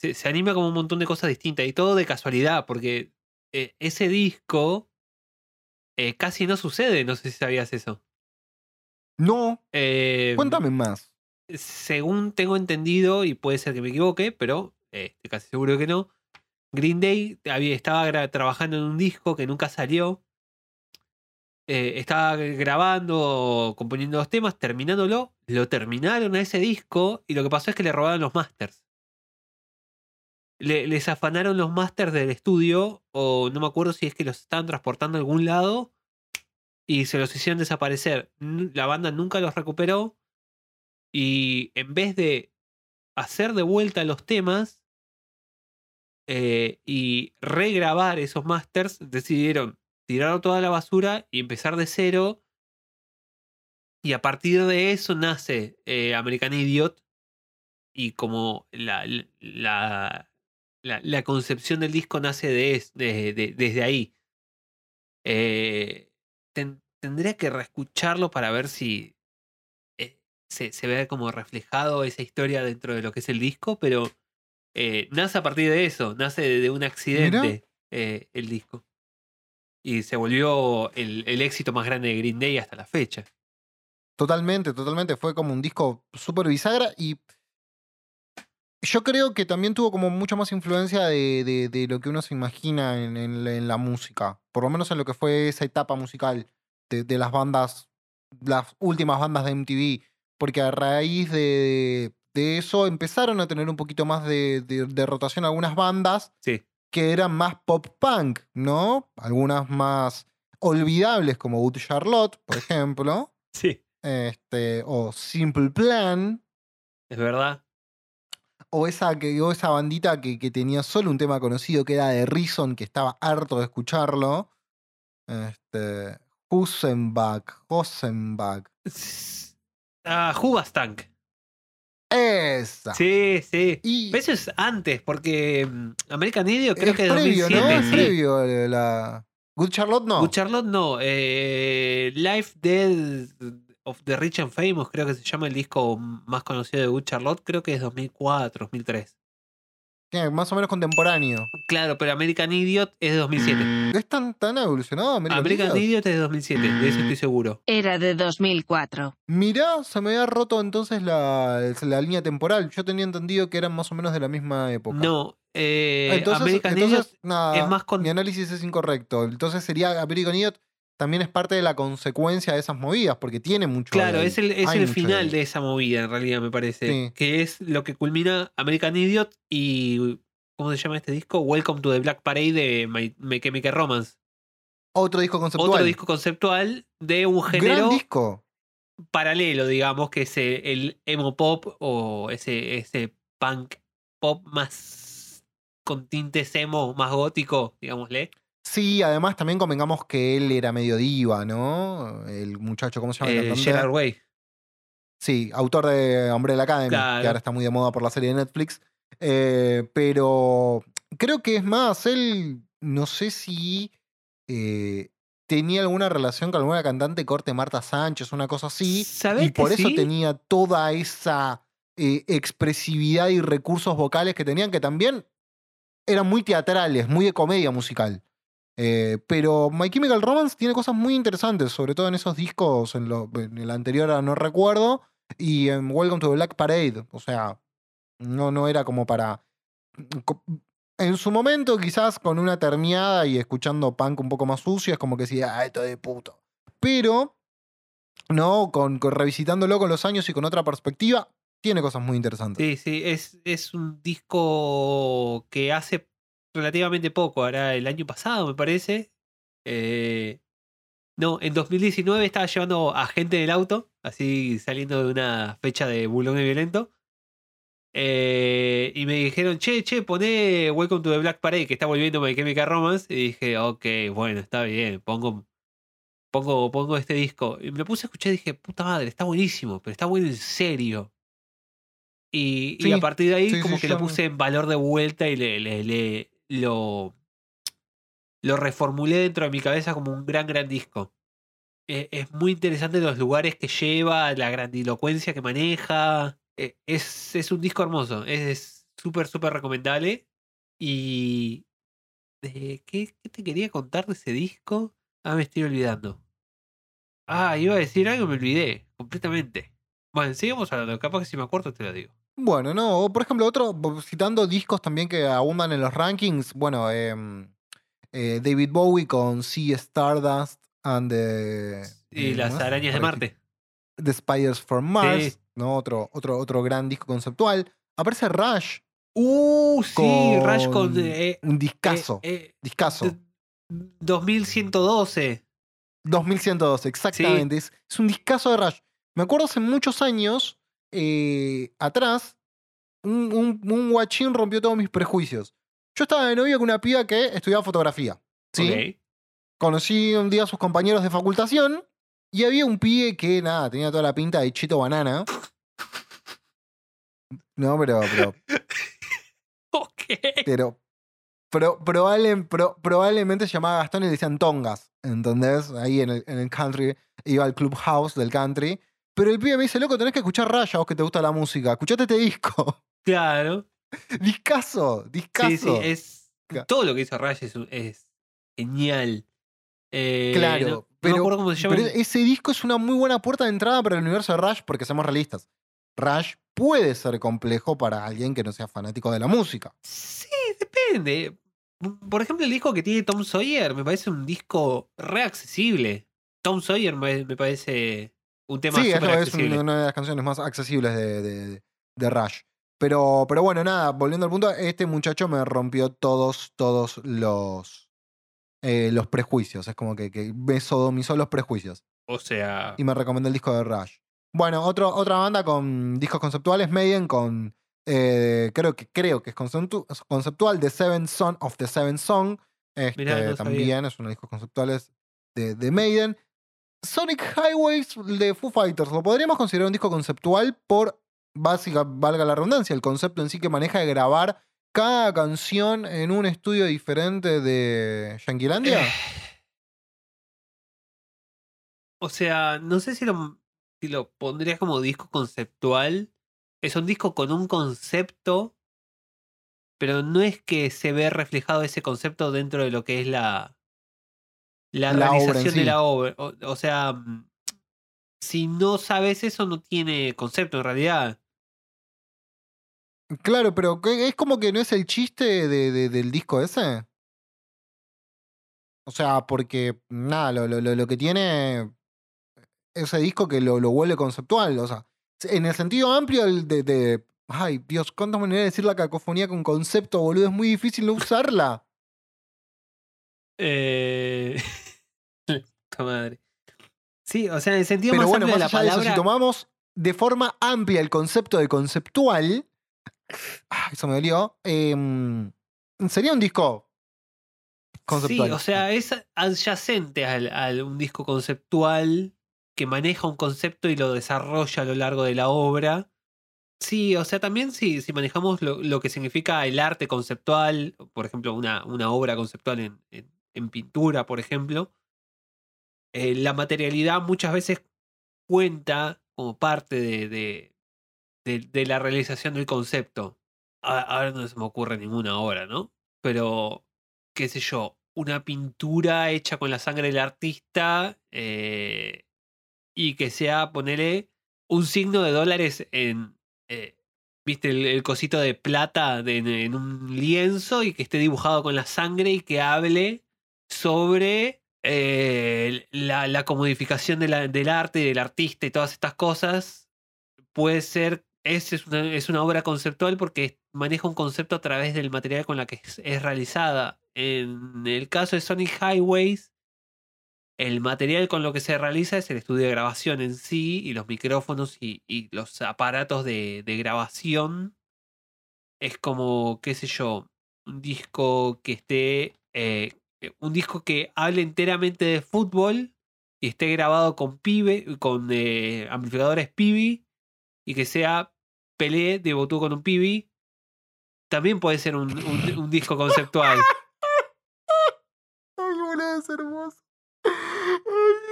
Se, se anima como un montón de cosas distintas y todo de casualidad, porque eh, ese disco eh, casi no sucede. No sé si sabías eso. No, Em, cuéntame más. según tengo entendido, y puede ser que me equivoque, pero eh, estoy casi seguro que no, Green Day había, estaba trabajando en un disco que nunca salió. Eh, estaba grabando, componiendo los temas, terminándolo, lo terminaron a ese disco y lo que pasó es que le robaron los masters. Le, les afanaron los masters del estudio, o no me acuerdo si es que los estaban transportando a algún lado y se los hicieron desaparecer. La banda nunca los recuperó y en vez de hacer de vuelta los temas eh, y regrabar esos masters, decidieron tirar toda la basura y empezar de cero. Y a partir de eso nace eh, American Idiot. Y como la, la, la, concepción del disco nace de, es- de- de- desde ahí. Eh, ten- tendría que reescucharlo para ver si se, se ve como reflejado esa historia dentro de lo que es el disco, pero eh, nace a partir de eso, nace de, de un accidente eh, el disco. Y se volvió el, el éxito más grande de Green Day hasta la fecha. Totalmente, totalmente. Fue como un disco súper bisagra y yo creo que también tuvo como mucha más influencia de, de- de lo que uno se imagina en, en la- en la música. Por lo menos en lo que fue esa etapa musical de, de las bandas, las últimas bandas de MTV. Porque a raíz de, de eso empezaron a tener un poquito más de, de- de rotación algunas bandas Sí. que eran más pop punk, ¿no? Algunas más olvidables como Good Charlotte, por ejemplo. Sí. Este, o Simple Plan, Es verdad. o esa, que, o esa bandita que, que tenía solo un tema conocido que era de Reason, que estaba harto de escucharlo. Este, Husenbach, Hosenbach. Ah, Hubastank. Esa. Sí, sí. Y Pero Eso es antes, porque mm, American Idiot creo es que es previo, 2007. ¿no? Es sí. previo la. Good Charlotte no. Good Charlotte no. Eh, Life Dead of the Rich and Famous, creo que se llama el disco más conocido de Good Charlotte. Creo que es 2004, 2003. Más o menos contemporáneo. Claro, pero American Idiot es de 2007. ¿Es tan, tan evolucionado American, American Idiot? Idiot es de 2007, de eso estoy seguro. Era de 2004. Mirá, se me había roto entonces la, la línea temporal. Yo tenía entendido que eran más o menos de la misma época. No, eh, entonces, American entonces, Idiot nada, es más con- mi análisis es incorrecto. Entonces sería American Idiot también es parte de la consecuencia de esas movidas, porque tiene mucho. Claro, ahí. es el, es el final ahí. de esa movida, en realidad, me parece. Sí. Que es lo que culmina American Idiot y. ¿Cómo se llama este disco? Welcome to the Black Parade de My, My Chemical Romance. Otro disco conceptual. Otro disco conceptual de un Gran género disco. paralelo, digamos, que es el, el emo pop o ese, ese punk pop más con tintes emo, más gótico, digámosle. Sí, además también convengamos que él era medio diva, ¿no? El muchacho, ¿cómo se llama? Eh? Gerard Way. Sí, autor de Umbrella Academy, Claro. que ahora está muy de moda por la serie de Netflix. Eh, pero creo que es más, él no sé si eh, tenía alguna relación con alguna cantante corte Marta Sánchez, una cosa así. ¿Sabés Y por eso sí? tenía toda esa eh, expresividad y recursos vocales que tenían, que también eran muy teatrales, muy de comedia musical. Eh, pero My Chemical Romance tiene cosas muy interesantes, sobre todo en esos discos, en, lo- en el anterior ahora no recuerdo, y en Welcome to the Black Parade. O sea, no, no era como para. co- En su momento, quizás con una termiada y escuchando punk un poco más sucio, es como que decía, ah, esto de puto. Pero, no, con- revisitándolo con los años y con otra perspectiva, tiene cosas muy interesantes. Sí, sí, es, es un disco que hace relativamente poco, ahora el año pasado me parece. Eh, no, en 2019 estaba llevando a gente en el auto, así saliendo de una fecha de bulón y violento. Eh, y me dijeron, che, che, poné Welcome to the Black Parade, que está volviendo My Chemical Romance. Y dije, ok, bueno, está bien, pongo, pongo, pongo este disco. Y me puse a escuchar y dije, puta madre, está buenísimo, pero está bueno en serio. Y, a partir de ahí sí, como sí, que lo puse en valor de vuelta y le, le- le- lo, lo reformulé dentro de mi cabeza como un gran, gran disco. Eh, es muy interesante los lugares que lleva, la grandilocuencia que maneja. Eh, es, es un disco hermoso, es súper, súper recomendable. Y... ¿qué, ¿Qué te quería contar de ese disco? Ah, me estoy olvidando. Ah, iba a decir algo me olvidé completamente. Bueno, sigamos hablando, capaz que si me acuerdo te lo digo. Bueno, no, o por ejemplo, otro, citando discos también que abundan en los rankings, bueno, em, eh, David Bowie con Sea Stardust and the... Y eh, las arañas de. Marte. The Spiders from Mars, Sí. ¿no? Otro, otro, otro gran disco conceptual. Aparece Rush. Uh, sí, Rush con... eh, un discazo. eh, eh, discazo. d- 2112. 2102, exactamente. Es, es un discazo de Rush. Me acuerdo hace muchos años eh, atrás, un, un, un guachín rompió todos mis prejuicios. Yo estaba de novio con una piba que estudiaba fotografía. ¿sí? Conocí un día a sus compañeros de facultación y había un pibe que, nada, tenía toda la pinta de chito banana. No, pero, pero, Ok. pero, pero probable- pro- probablemente se llamaba Gastón y le decían Tongas, ¿entendés? Ahí en el, en el country, iba al clubhouse del country. Pero el pibe me dice, loco, tenés que escuchar Raya, vos que te gusta la música. Escuchate este disco. Claro. discazo, discazo. Sí, sí, es. Todo lo que hizo Rush es, es genial. Eh, Claro, no- no, pero, me acuerdo cómo se llama. pero ese disco es una muy buena puerta de entrada para el universo de Rush, porque seamos realistas. Rush puede ser complejo para alguien que no sea fanático de la música. Sí, depende. Por ejemplo, el disco que tiene Tom Sawyer me parece un disco re accesible. Tom Sawyer me, me parece un tema sí, súper eso es una de las canciones más accesibles de, de- de Rush. Pero, pero bueno, nada, volviendo al punto, este muchacho me rompió todos, todos los, eh, los prejuicios. Es como que, que me sodomizó los prejuicios. O sea, y me recomendó el disco de Rush. Bueno, otro, otra banda con discos conceptuales, Maiden, con. eh, creo, que, creo que es conceptu- conceptual, The Seven Son of the Seven Song. Este, Mirá, no sabía. también es uno de los discos conceptuales de, de Maiden. Sonic Highways de Foo Fighters. Lo podríamos considerar un disco conceptual por, básica, valga la redundancia, el concepto en sí que maneja de grabar cada canción en un estudio diferente de Yanquilandia. Eh, O sea, no sé si lo, si lo pondrías como disco conceptual. Es un disco con un concepto, pero no es que se ve reflejado ese concepto dentro de lo que es la, la, La de la obra. O, o sea, mm, si no sabes eso, no tiene concepto en realidad. Claro, pero es como que no es el chiste de- de- del disco ese. O sea, porque nada, lo, lo- lo- que tiene ese disco que lo, lo vuelve conceptual. O sea, en el sentido amplio el de, de- Ay, Dios, cuántas maneras de decir la cacofonía con concepto, boludo. Es muy difícil no usarla. Eh... madre. Sí, o sea, en el sentido Pero más bueno, amplio más de la allá de eso, palabra. si tomamos de forma amplia el concepto de conceptual. ah, eso me dolió. em, sería un disco conceptual. Sí, o sea, es adyacente al, al un disco conceptual que maneja un concepto y lo desarrolla a lo largo de la obra. Sí, o sea, también si, si manejamos lo, lo que significa el arte conceptual, por ejemplo, una, una obra conceptual en, en- en pintura, por ejemplo, eh, la materialidad muchas veces cuenta como parte de, de, de- la realización del concepto. Ahora no se me ocurre ninguna obra, ¿no? Pero, qué sé yo, una pintura hecha con la sangre del artista eh, y que sea, ponele, un signo de dólares en, eh, viste, el, cosito de plata en un lienzo y que esté dibujado con la sangre y que hable sobre eh, la, la comodificación del arte y del artista y todas estas cosas. Puede ser, es, es, una, es una obra conceptual porque maneja un concepto a través del material con la que es, es realizada. En el caso de Sonic Highways, el material con lo que se realiza es el estudio de grabación en sí y los micrófonos y, y los aparatos de, de grabación. Es como, qué sé yo, un disco que esté, eh, un disco que hable enteramente de fútbol y esté grabado con pibe, con eh, amplificadores pibi y que sea Pelé debutó con un pibi. También puede ser un, un- un disco conceptual. Ay, boludo, es hermoso. Ay,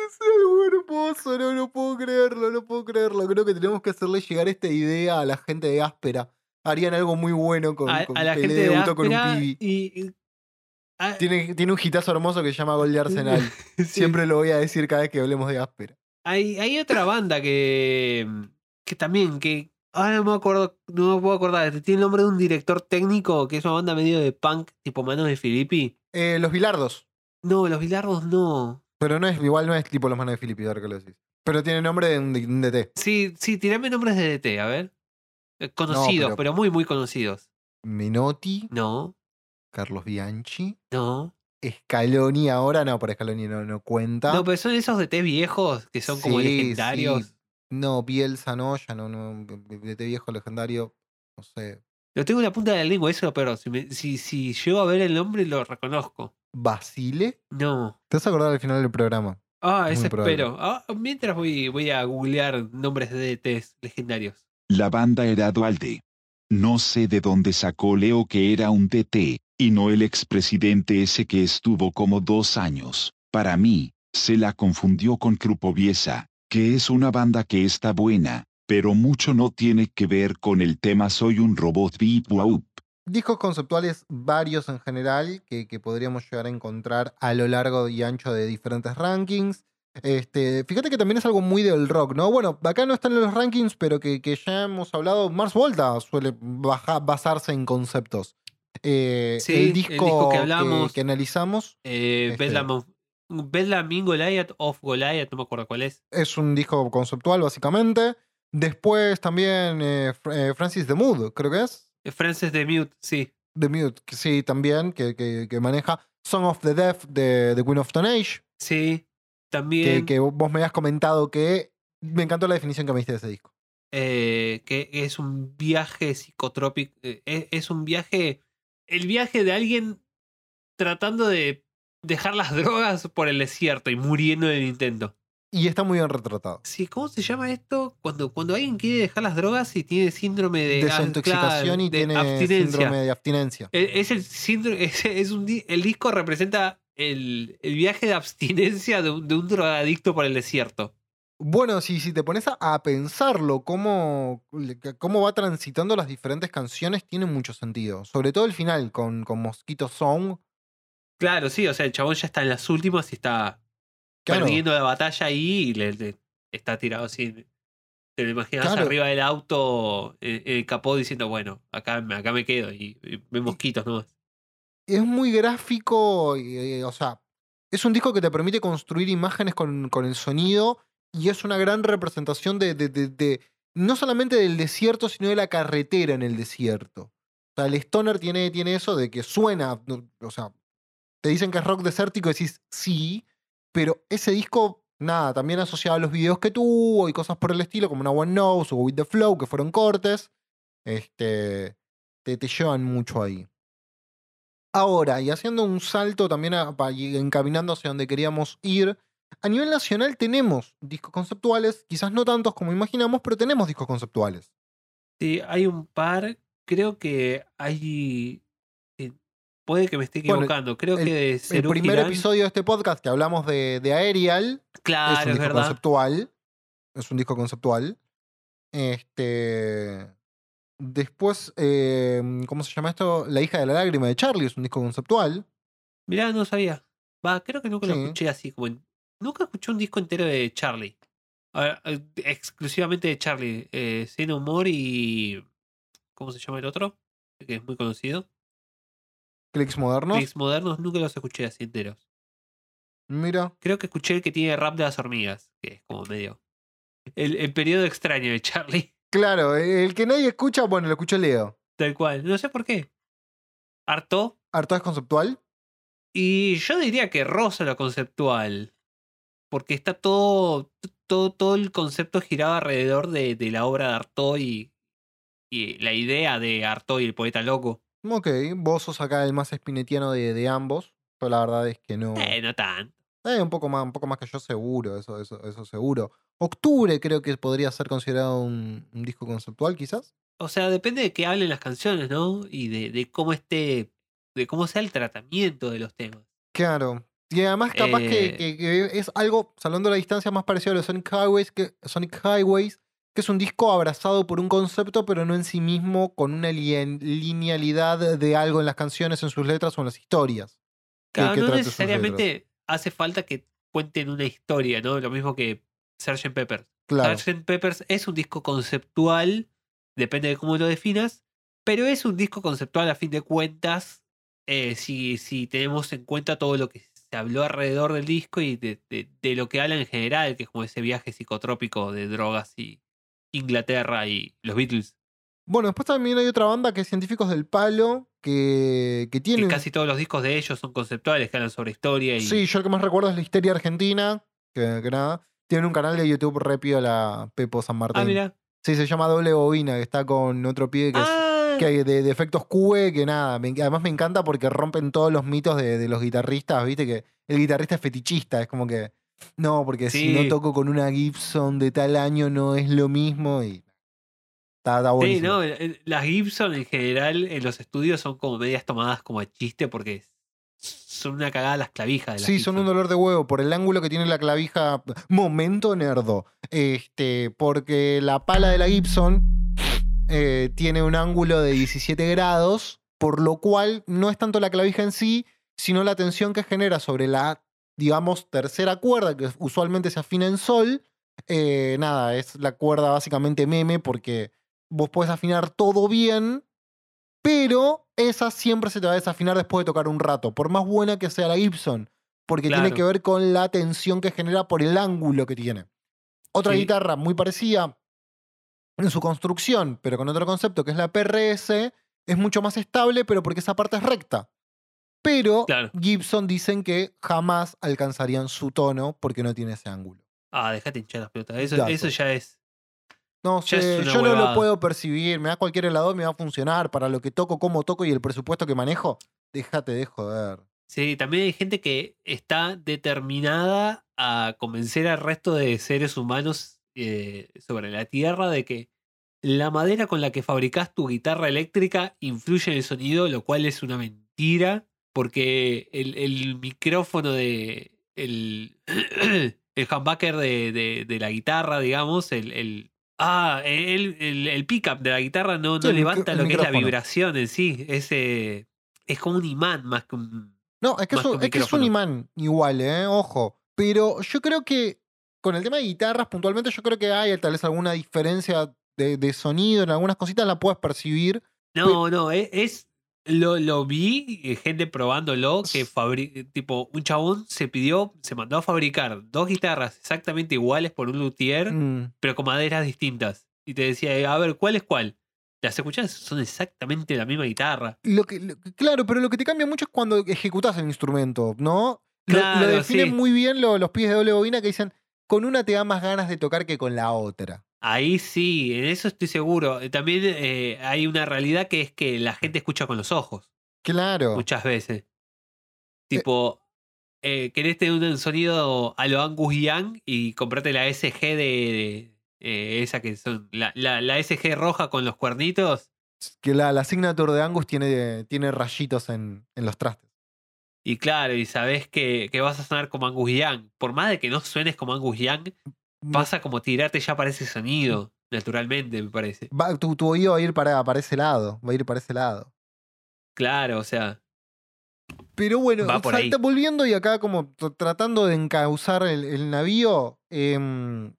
es algo hermoso, no, no puedo creerlo, no puedo creerlo. Creo que tenemos que hacerle llegar esta idea a la gente de Áspera. Harían algo muy bueno con, A, con a la Pelé gente de debutó con un pibi. y, y- a- Tiene, tiene un hitazo hermoso que se llama Gol de Arsenal. sí. Siempre lo voy a decir cada vez que hablemos de Áspera. Hay, hay otra banda que, que también, que ahora no me acuerdo, no me puedo acordar, tiene el nombre de un director técnico que es una banda medio de punk tipo Manos de Filippi. Eh, los Bilardos. No, los Bilardos no. Pero no es, igual no es tipo los manos de Filipe, ahora que lo decís. Pero tiene nombre de un, de un DT. Sí, sí, tirame nombres de DT, a ver. Eh, Conocidos, pero- pero... muy, muy conocidos. Menotti, No, Carlos Bianchi, no. Scaloni ahora, no, por Scaloni no, no cuenta. No, pero son esos DT viejos que son como legendarios. sí. No, Bielsa no, ya no, no, DT viejo legendario, no sé. Lo tengo en la punta de la lengua, eso, pero si, me- si, si llego a ver el nombre lo reconozco. Basile, No. te vas a acordar al final del programa. Ah, probable. espero. Ah, mientras voy, voy a googlear nombres de DTs legendarios. La banda era Dualde. No sé de dónde sacó Leo que era un DT, y no el expresidente ese que estuvo como dos años. Para mí, se la confundió con Krupoviesa, que es una banda que está buena, pero mucho no tiene que ver con el tema Soy un robot beep waup. Discos conceptuales varios en general que, que podríamos llegar a encontrar a lo largo y ancho de diferentes rankings. Este, fíjate que también es algo muy del rock, ¿no? Bueno, acá no están en los rankings, pero que, que ya hemos hablado, Mars Volta suele basarse en conceptos. Eh, Sí, el el disco, que que, hablamos. que analizamos Eh, Este- Bedlam, Bedlam Goliath of Goliath, no me acuerdo cuál es. es un disco conceptual, básicamente. Después también eh, eh, Francis the Mood, creo que es. Frances de Mute, sí. The Mute, que sí, también, que, que- que maneja Song of the Deaf de The Queen of Stone Age. Sí. que, También. que vos me habías comentado que me encantó la definición que me diste de ese disco. que es un viaje psicotrópico. es, es un viaje. El viaje de alguien tratando de dejar las drogas por el desierto y muriendo en el intento. Y está muy bien retratado. Sí, ¿cómo se llama esto? Cuando, cuando alguien quiere dejar las drogas y tiene síndrome de. ah, Desintoxicación claro, y de tiene abstinencia. síndrome de abstinencia. E- Es el síndrome. Es, es un, el disco representa el, el viaje de abstinencia de un, de un drogadicto por el desierto. Bueno, si, si te pones a, a pensarlo, cómo, cómo va transitando las diferentes canciones, tiene mucho sentido. Sobre todo el final, con, con Mosquito Song. Claro, sí, o sea, el chabón ya está en las últimas y está Claro, perdiendo la batalla ahí y le, le- está tirado así. Te lo imaginas Claro. arriba del auto, en, en el capó, diciendo, bueno, acá, me- acá me quedo y, y ve mosquitos nomás. es muy gráfico, y, eh, o sea, es un disco que te permite construir imágenes con, con el sonido y es una gran representación de, de- de- no solamente del desierto, sino de la carretera en el desierto. O sea, el Stoner tiene, tiene eso de que suena, o sea, te dicen que es rock desértico y decís sí, pero ese disco, nada, también asociado a los videos que tuvo y cosas por el estilo, como una One Nose o With the Flow, que fueron cortes, este, te, te llevan mucho ahí. Ahora, y haciendo un salto también a- y encaminando hacia donde queríamos ir, a nivel nacional tenemos discos conceptuales, quizás no tantos como imaginamos, pero tenemos discos conceptuales. Sí, hay un par, creo que hay... eh, Puede que me esté Bueno, equivocando, creo el- que de El Serú primer Girán- episodio de este podcast que hablamos de, de Aerial es Claro, un es disco verdad. conceptual. Es un disco conceptual. Este. Después, eh, ¿cómo se llama esto? La hija de la lágrima de Charlie es un disco conceptual. Mirá, no sabía. Va, creo que nunca lo escuché así como en- Nunca escuché un disco entero de Charlie. A ver, eh, exclusivamente de Charlie. Eh, Humor y. ¿Cómo se llama el otro? Que es muy conocido. Clics modernos. Clics modernos, nunca los escuché así enteros. Mira. Creo que escuché el que tiene rap de las hormigas, que es como medio. El, el periodo extraño de Charlie. Claro, el que nadie escucha, bueno, lo escuchó Leo. Tal cual. No sé por qué. Harto. ¿Harto es conceptual? Y yo diría que rosa lo conceptual. Porque está todo. Todo, todo el concepto girado alrededor de, de la obra de Artaud y, y la idea de Artaud y el poeta loco. Ok, vos sos acá el más espinetiano de, de ambos. Yo la verdad es que no. Eh, no tanto. Eh, un poco más, un poco más que yo seguro, eso, eso, eso seguro. Octubre creo que podría ser considerado un, un disco conceptual, quizás. O sea, depende de que hablen las canciones, ¿no? Y de, de cómo esté. de cómo sea el tratamiento de los temas. Claro. Y además capaz que, Eh. que- que es algo, salvando la distancia, más parecido a los Sonic Highways, que, Sonic Highways, que es un disco abrazado por un concepto, pero no en sí mismo con una lien- linealidad de algo en las canciones, en sus letras o en las historias. Claro, que no necesariamente hace falta que cuenten una historia, ¿no? Lo mismo que Sgt. Pepper. Claro. Sgt. Peppers es un disco conceptual, depende de cómo lo definas, pero es un disco conceptual a fin de cuentas, eh, si, si tenemos en cuenta todo lo que se habló alrededor del disco y de, de- de lo que habla en general, que es como ese viaje psicotrópico de drogas y Inglaterra y los Beatles, Bueno, después también hay otra banda que es Científicos del Palo, que, que tiene... que casi todos los discos de ellos son conceptuales, que hablan sobre historia y... Sí, yo el que más recuerdo es la Histeria Argentina, que, que nada. Tiene un canal de YouTube repio la Pepo San Martín. ah, mira. Sí, se llama Doble Bobina, que está con otro pibe que es Ah, que de, de efectos QE, que nada, me- además me encanta porque rompen todos los mitos de, de los guitarristas, viste que el guitarrista es fetichista, es como que, no, porque si no toco con una Gibson de tal año no es lo mismo y está, está Sí, no, las Gibson en general en los estudios son como medias tomadas como a chiste porque son una cagada las clavijas de las Sí, son un dolor de huevo por el ángulo que tiene la clavija. Momento nerdo. Este, porque la pala de la Gibson eh, tiene un ángulo de 17 grados, por lo cual no es tanto la clavija en sí, sino la tensión que genera sobre la, digamos, tercera cuerda, que usualmente se afina en sol. Eh, nada, es la cuerda básicamente meme, porque vos podés afinar todo bien, pero esa siempre se te va a desafinar después de tocar un rato, por más buena que sea la Gibson, porque tiene que ver con la tensión que genera por el ángulo que tiene. Otra Sí. guitarra muy parecida en su construcción, pero con otro concepto, que es la PRS, es mucho más estable, pero porque esa parte es recta. Pero Claro. Gibson dicen que jamás alcanzarían su tono porque no tiene ese ángulo. Ah, dejate hinchar las pelotas. Eso, eso ya es. No Ya sé, yo no lo puedo percibir. Me da cualquier helado, me va a funcionar. Para lo que toco, cómo toco y el presupuesto que manejo, déjate de joder. Sí, también hay gente que está determinada a convencer al resto de seres humanos eh, sobre la Tierra de que la madera con la que fabricás tu guitarra eléctrica influye en el sonido, lo cual es una mentira, porque el, el micrófono de. El, el humbucker de, de- de la guitarra, digamos, el. el ah, el, el, el pickup de la guitarra no, no levanta lo que es la vibración en sí. Es, eh, es como un imán más que un. No, es que, es que es un imán igual, ¿eh? Ojo. Pero yo creo que con el tema de guitarras, puntualmente, yo creo que hay tal vez alguna diferencia de, de sonido. En algunas cositas la puedes percibir. No, no, es. es- lo, lo vi, eh, gente probándolo, que fabri- tipo, un chabón se pidió, se mandó a fabricar dos guitarras exactamente iguales por un luthier, Mm, pero con maderas distintas. Y te decía, eh, a ver, ¿cuál es cuál? Las escuchás, son exactamente la misma guitarra. Lo que, lo- claro, pero lo que te cambia mucho es cuando ejecutas el instrumento, ¿no? Lo- lo, definen sí. muy bien lo- los pies de doble bobina que dicen, con una te da más ganas de tocar que con la otra. Ahí sí, en eso estoy seguro. Eh, También eh, hay una realidad que es que la gente escucha con los ojos. Claro. muchas veces. Tipo, eh, querés tener un sonido a lo Angus Young y comprarte la SG de, de, esa que son la, la, la SG roja con los cuernitos Que la, la signature de Angus tiene, tiene rayitos en, en los trastes. Y claro, y sabés que, que vas a sonar como Angus Young. Por más de que no suenes como Angus Young, pasa como tirarte ya para ese sonido, naturalmente, me parece. Va- tu, tu oído va a ir para, para ese lado. Va a ir para ese lado. Claro, o sea, Pero bueno, Va por salta- ahí. volviendo y acá como tratando de encauzar el, el navío. em,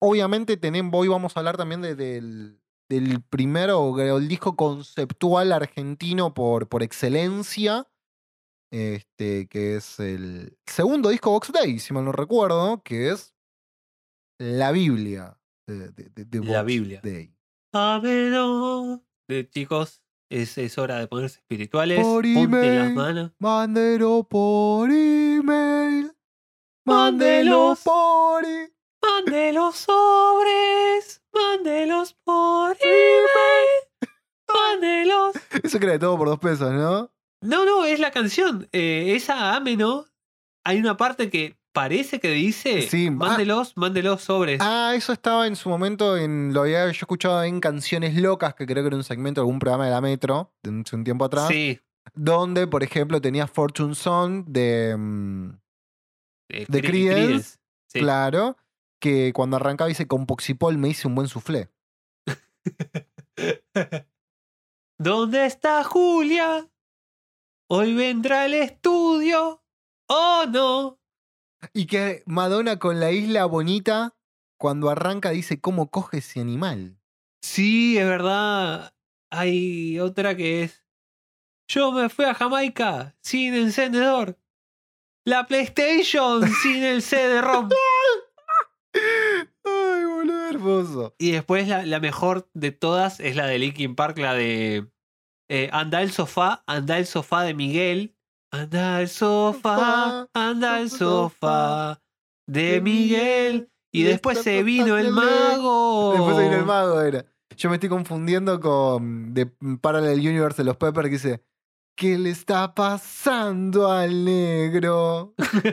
obviamente tenemos, hoy vamos a hablar también de- del, del primero, el disco conceptual argentino por, por excelencia. Este, que es el segundo disco Box Day, si mal no recuerdo, que es la Biblia de, de- de- de La Box Biblia. Day. De chicos, es, es hora de ponerse espirituales. Por Ponte las email. manos. Mándelo por email. Mándelo Mándelos. por e- Mande los sobres. Mándelos por email. Mándelos. Eso de todo por dos pesos, ¿no? No, no, es la canción. Eh, esa Ameno. Hay una parte que parece que dice. Sí, ah. Mándelos, mándelos sobres. Ah, eso estaba en su momento en. Lo había yo escuchado en Canciones Locas, que creo que era un segmento de algún programa de la Metro, de un, hace un tiempo atrás. sí. Donde, por ejemplo, tenía Fortune Song de. mm, de Creedence, Sí. Claro. Que cuando arrancaba dice con Poxipol me hice un buen soufflé. ¿Dónde está Julia? Hoy vendrá el estudio. Oh, no. Y que Madonna con la isla bonita, cuando arranca, dice cómo coge ese animal. Sí, es verdad. Hay otra que es. Yo me fui a Jamaica sin encendedor. La PlayStation sin el CD-ROM. Ay, boludo, hermoso. Y después la, la mejor de todas es la de Linkin Park, la de eh, Anda el sofá, anda el sofá de Miguel. Anda el sofá, anda el sofá de Miguel. Y después se vino el mago. Después se vino el mago, era. Yo me estoy confundiendo con de Parallel Universe de los Peppers que dice: ¿Qué le está pasando al negro?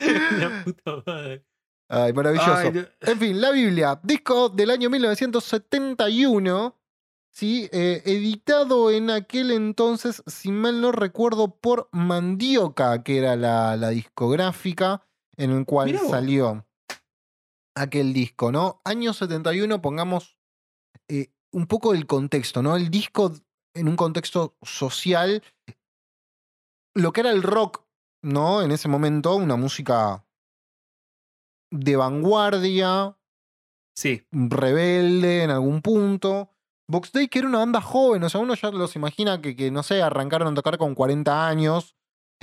La puta madre. Ay, maravilloso. Ay, no. En fin, la Biblia, disco del año 1971, ¿sí? Eh, editado en aquel entonces, si mal no recuerdo, por Mandioca, que era la, la discográfica en el cual Mirá salió aquel disco, ¿no? Año 71, pongamos eh, un poco el contexto, ¿no? El disco en un contexto social, lo que era el rock, ¿no? En ese momento, una música de vanguardia, Sí, rebelde en algún punto. Box Day, que era una banda joven, o sea, uno ya los imagina que, que no sé, arrancaron a tocar con 40 años,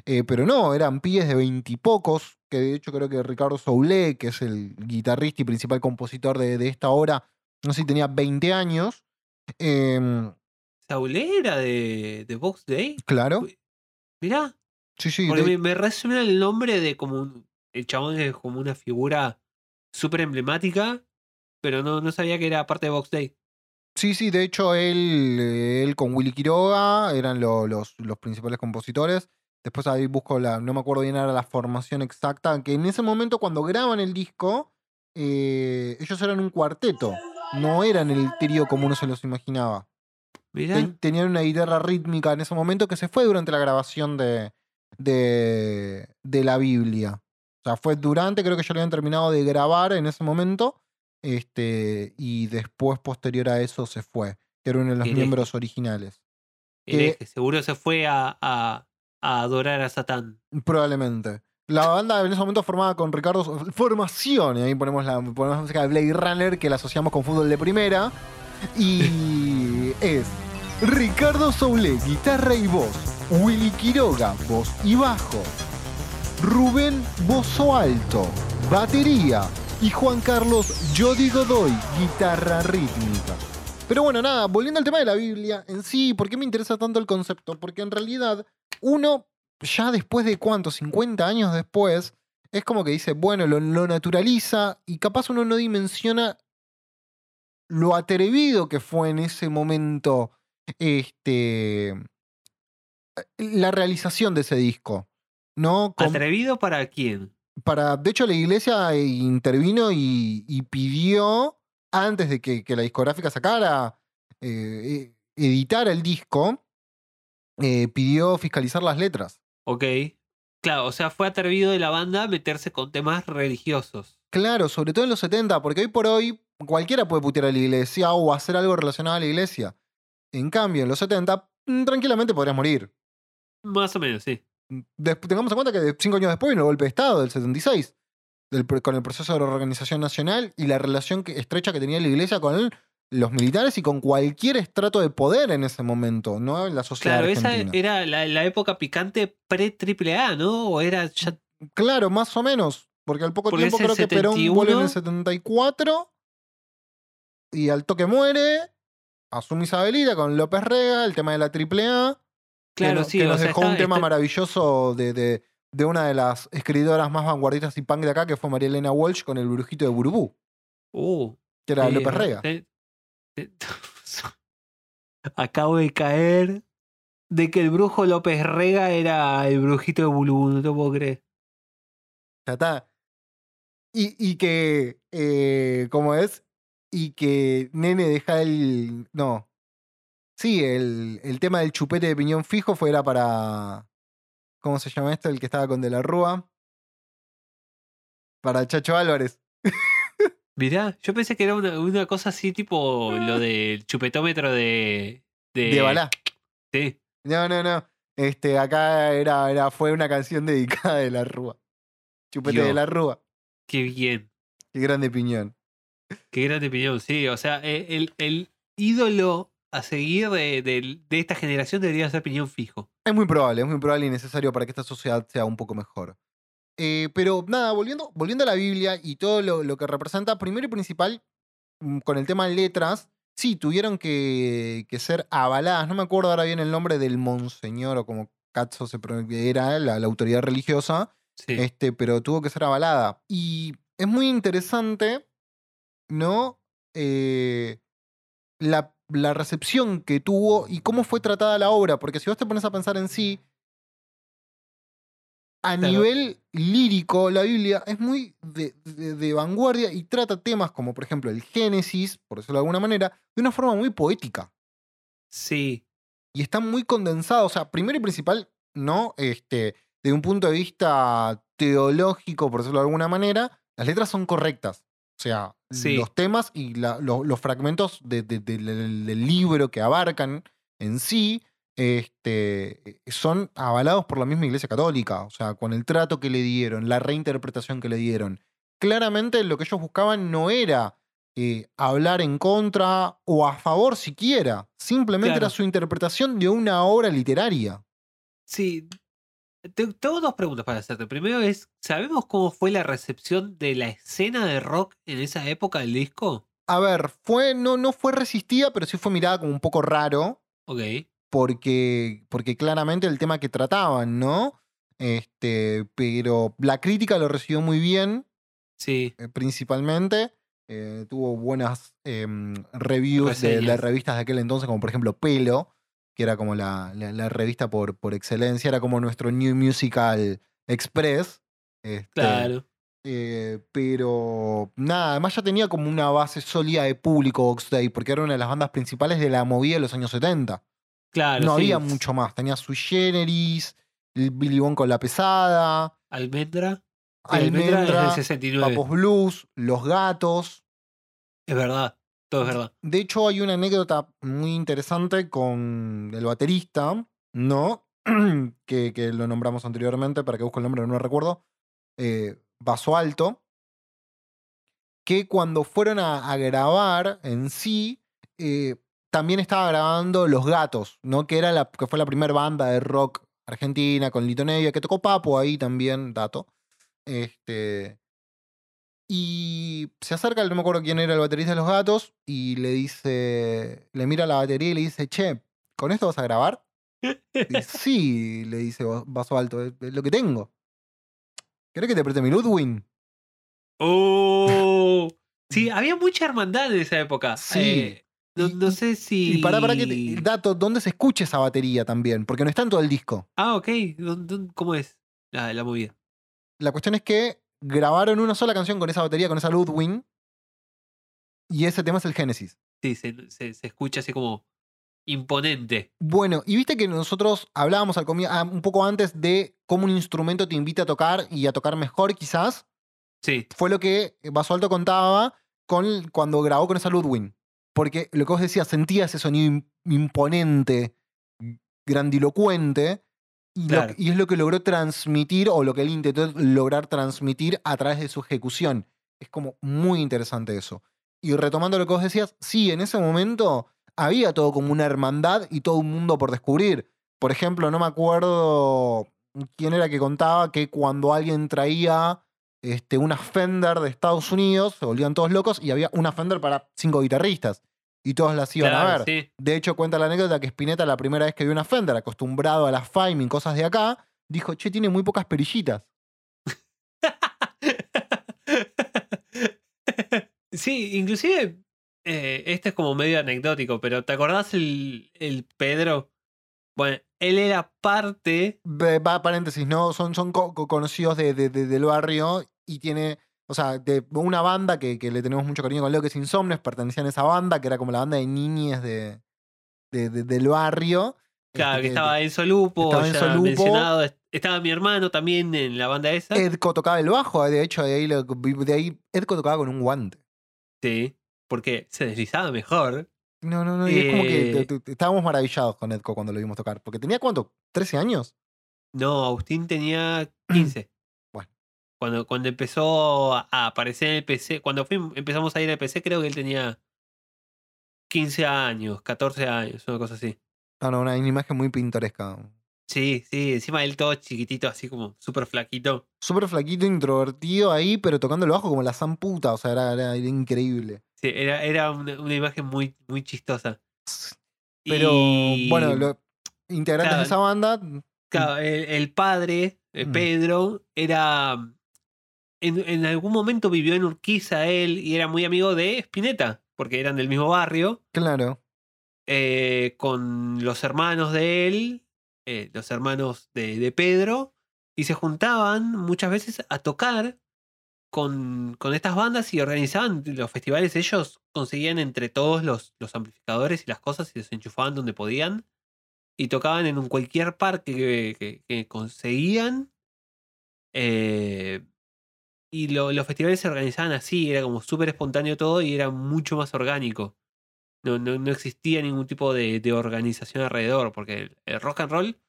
eh, pero no, eran pibes de veintipocos, que de hecho creo que Ricardo Soule, que es el guitarrista y principal compositor de, de esta obra, no sé si tenía 20 años. Em, Saulera de, de Box Day. claro, Mirá, sí, sí. porque de- me, me resuena el nombre de como un. El chabón es como una figura súper emblemática, pero no, no sabía que era parte de Box Day. Sí, sí, de hecho él, eh, él con Willy Quiroga eran lo- los, los principales compositores. Después ahí busco la, no me acuerdo bien ahora la formación exacta, que en ese momento cuando graban el disco, eh, ellos eran un cuarteto, no eran el trío como uno se los imaginaba. Ten- tenían una guitarra rítmica en ese momento que se fue durante la grabación de, de, de la Biblia. O sea, fue durante, creo que ya lo habían terminado de grabar en ese momento. Este, y después, posterior a eso, se fue. Que era uno de los Hereje. miembros originales. hereje, seguro se fue a, a, a adorar a Satán. Probablemente. La banda en ese momento formada con Ricardo. Formación. Y ahí ponemos la, ponemos la música de Blade Runner que la asociamos con fútbol de primera. Y es Ricardo Soule, guitarra y voz. Willy Quiroga, voz y bajo. Rubén Bozo Alto, batería. Y Juan Carlos Jody Godoy, guitarra rítmica. Pero bueno, nada, volviendo al tema de la Biblia en sí, ¿por qué me interesa tanto el concepto? Porque en realidad uno, ya después de cuánto, 50 años después, es como que dice, bueno, lo, naturaliza y capaz uno no dimensiona lo atrevido que fue en ese momento este, la realización de ese disco. ¿no? Con- ¿Atrevido para quién? Para, de hecho, la iglesia eh, intervino y, y pidió, antes de que, que la discográfica sacara, eh, eh, editara el disco, eh, pidió fiscalizar las letras. Ok. Claro, o sea, fue atrevido de la banda meterse con temas religiosos. Claro, sobre todo en los 70, porque hoy por hoy cualquiera puede putear a la iglesia o hacer algo relacionado a la iglesia. En cambio, en los 70, mm, tranquilamente podrías morir. Más o menos, sí. Tengamos en cuenta que cinco años después vino el golpe de Estado del 76, del con el proceso de reorganización nacional y la relación que- estrecha que tenía la iglesia con los militares y con cualquier estrato de poder en ese momento, ¿no? En la sociedad Claro, esa era la, la época picante pre-triple A, ¿no? O era ya. Claro, más o menos. Porque al poco Porque tiempo creo que Perón vuelve en el 71. 74 y al toque muere. Asume Isabelita con López Rega, el tema de la AAA. Que Claro, no- sí, que o nos sea, dejó está- un tema está- maravilloso de, de- de una de las escritoras más vanguardistas y punk de acá, que fue María Elena Walsh con el brujito de Burubú, Uh, que era López Rega. te- te- Acabo de caer de que el brujo López Rega era el brujito de Bulú, no te puedo creer. Ya está. Y, y que, eh, ¿cómo es? Y que Nene deja el. No. Sí, el, el tema del chupete de piñón fijo fuera para. ¿Cómo se llama esto? El que estaba con De la Rúa. Para Chacho Álvarez. Mirá, yo pensé que era una, una cosa así tipo lo del chupetómetro de. De, De Balá. Sí. No, no, no. Este, acá era, era, fue una canción dedicada de la Rúa. Chupete de la Rúa. Qué bien. Qué grande piñón. Qué grande opinión, sí. O sea, e- el, el ídolo a seguir de, de- de esta generación debería ser Piñón Fijo. Es muy probable, es muy probable y necesario para que esta sociedad sea un poco mejor. Eh, pero nada, volviendo, volviendo a la Biblia y todo lo, lo que representa, primero y principal, mm, con el tema de letras, sí, tuvieron que, que ser avaladas. No me acuerdo ahora bien el nombre del monseñor o como Cazzo se era la, la autoridad religiosa, Sí. este, pero tuvo que ser avalada. Y es muy interesante, ¿no? Eh, la, la recepción que tuvo y cómo fue tratada la obra, porque si vos te pones a pensar en sí, a Claro. nivel lírico, la Biblia es muy de, de- de vanguardia y trata temas como, por ejemplo, el Génesis, por decirlo de alguna manera, de una forma muy poética. Sí. Y está muy condensado. O sea, primero y principal, ¿no? Este, de un punto de vista teológico, por decirlo de alguna manera, las letras son correctas. O sea, Sí. los temas y la- lo- los fragmentos de- de- de- del, libro que abarcan en sí este, son avalados por la misma Iglesia Católica. O sea, con el trato que le dieron, la reinterpretación que le dieron. Claramente lo que ellos buscaban no era eh, hablar en contra o a favor siquiera. Simplemente Claro. era su interpretación de una obra literaria. Sí. Te- Tengo dos preguntas para hacerte. Primero es, ¿sabemos cómo fue la recepción de la escena de rock en esa época del disco? A ver, fue, no, no fue resistida, pero sí fue mirada como un poco raro. Ok. porque, porque claramente el tema que trataban, ¿no? Este, pero la crítica lo recibió muy bien, Sí. eh, principalmente. Eh, tuvo buenas em, reviews de, de revistas de aquel entonces, como por ejemplo Pelo, que era como la, la- la revista por, por excelencia, era como nuestro New Musical Express. Este, Claro. eh, pero nada, además ya tenía como una base sólida de público Oxday, porque era una de las bandas principales de la movida de los años 70 Claro. no sí. había mucho más. Tenía Sui Generis, Billy Bond con la pesada, Almendra. Almendra Almendra, del 69. Papos Blues, Los Gatos. Es verdad. Todo es verdad. De hecho, hay una anécdota muy interesante con el baterista, ¿no? que, que lo nombramos anteriormente, para que busque el nombre, no recuerdo. Eh, Vaso Alto. Que cuando fueron a, a grabar en sí, eh, también estaba grabando Los Gatos, ¿no? Que, era la, que fue la primera banda de rock argentina con Lito Nevia, que tocó Papo ahí también, dato. Este. Y se acerca, no me acuerdo quién era el baterista de Los Gatos, y le dice, le mira la batería y le dice, che, ¿con esto vas a grabar? Y sí, le dice Vaso Alto, es, lo que tengo. ¿Querés que te preste mi Ludwig? ¡Oh! Sí, había mucha hermandad en esa época. Sí. Eh, no, no sé si. Y para, para que te- dato, ¿dónde se escucha esa batería también? Porque no está en todo el disco. Ah, ok. ¿Dó- dó- ¿Cómo es la, la movida? La cuestión es que grabaron una sola canción con esa batería, con esa Ludwig. Y ese tema es el Génesis. Sí, se, se- se escucha así como imponente. Bueno, y viste que nosotros hablábamos al ah, un poco antes de cómo un instrumento te invita a tocar y a tocar mejor, quizás. Sí, Fue lo que Baso Alto contaba con, cuando grabó con esa Ludwig. Porque lo que vos decías, sentía ese sonido im- imponente, grandilocuente. Y, lo- Claro. y es lo que logró transmitir, o lo que él intentó lograr transmitir a través de su ejecución. Es como muy interesante eso. y retomando lo que vos decías, sí, en ese momento había todo como una hermandad y todo un mundo por descubrir. Por ejemplo, no me acuerdo quién era que contaba que cuando alguien traía este, una Fender de Estados Unidos, se volvían todos locos y había una Fender para cinco guitarristas. Y todos las iban a ver. sí. De hecho, cuenta la anécdota que Spinetta, la primera vez que vio una Fender, acostumbrado a las Fime y cosas de acá, dijo, che, tiene muy pocas perillitas. Sí, inclusive, eh, este es como medio anecdótico, pero ¿te acordás el, el Pedro? Bueno, él era parte, Va, paréntesis, ¿no? Son, son co- co- conocidos de, de- de- del barrio y tiene, o sea, de una banda que, que le tenemos mucho cariño con Leo, que es Insomnes, pertenecían a esa banda, que era como la banda de niñes de, de- de- del barrio. claro, Este, que estaba Enzo Lupo, estaba ya Enzo Lupo. mencionado, est- estaba mi hermano también en la banda esa. Edco tocaba el bajo, de hecho, de ahí, de ahí Edco tocaba con un guante. Sí, porque se deslizaba mejor. No, no, no, y es como que Eh. te- te- te- estábamos maravillados con Edco cuando lo vimos tocar. Porque tenía cuánto, 13 años. No, Agustín tenía 15. Cuando, cuando empezó a aparecer en el PC, cuando empezamos a ir al PC, creo que él tenía 15 años, 14 años, una cosa así. No, no, una, imagen muy pintoresca. Sí, sí, encima él todo chiquitito, así como súper flaquito. Súper flaquito, introvertido ahí, pero tocando el bajo como la san puta. O sea, era, era- era increíble. Sí, era, era una, una imagen muy, muy chistosa. Pero Y, bueno, los integrantes claro, de esa banda. claro, el, el padre, eh, Mm. Pedro, era. En, en algún momento vivió en Urquiza él y era muy amigo de Spinetta, porque eran del mismo barrio. Claro. eh, con los hermanos de él, eh, los hermanos de, de Pedro, y se juntaban muchas veces a tocar con, con estas bandas y organizaban los festivales. Ellos conseguían entre todos los, los amplificadores y las cosas y los enchufaban donde podían. Y tocaban en un cualquier parque que, que- que conseguían. eh, y lo- los festivales se organizaban así, era como súper espontáneo todo y era mucho más orgánico. No, no, no existía ningún tipo de, de organización alrededor, porque el, el rock and roll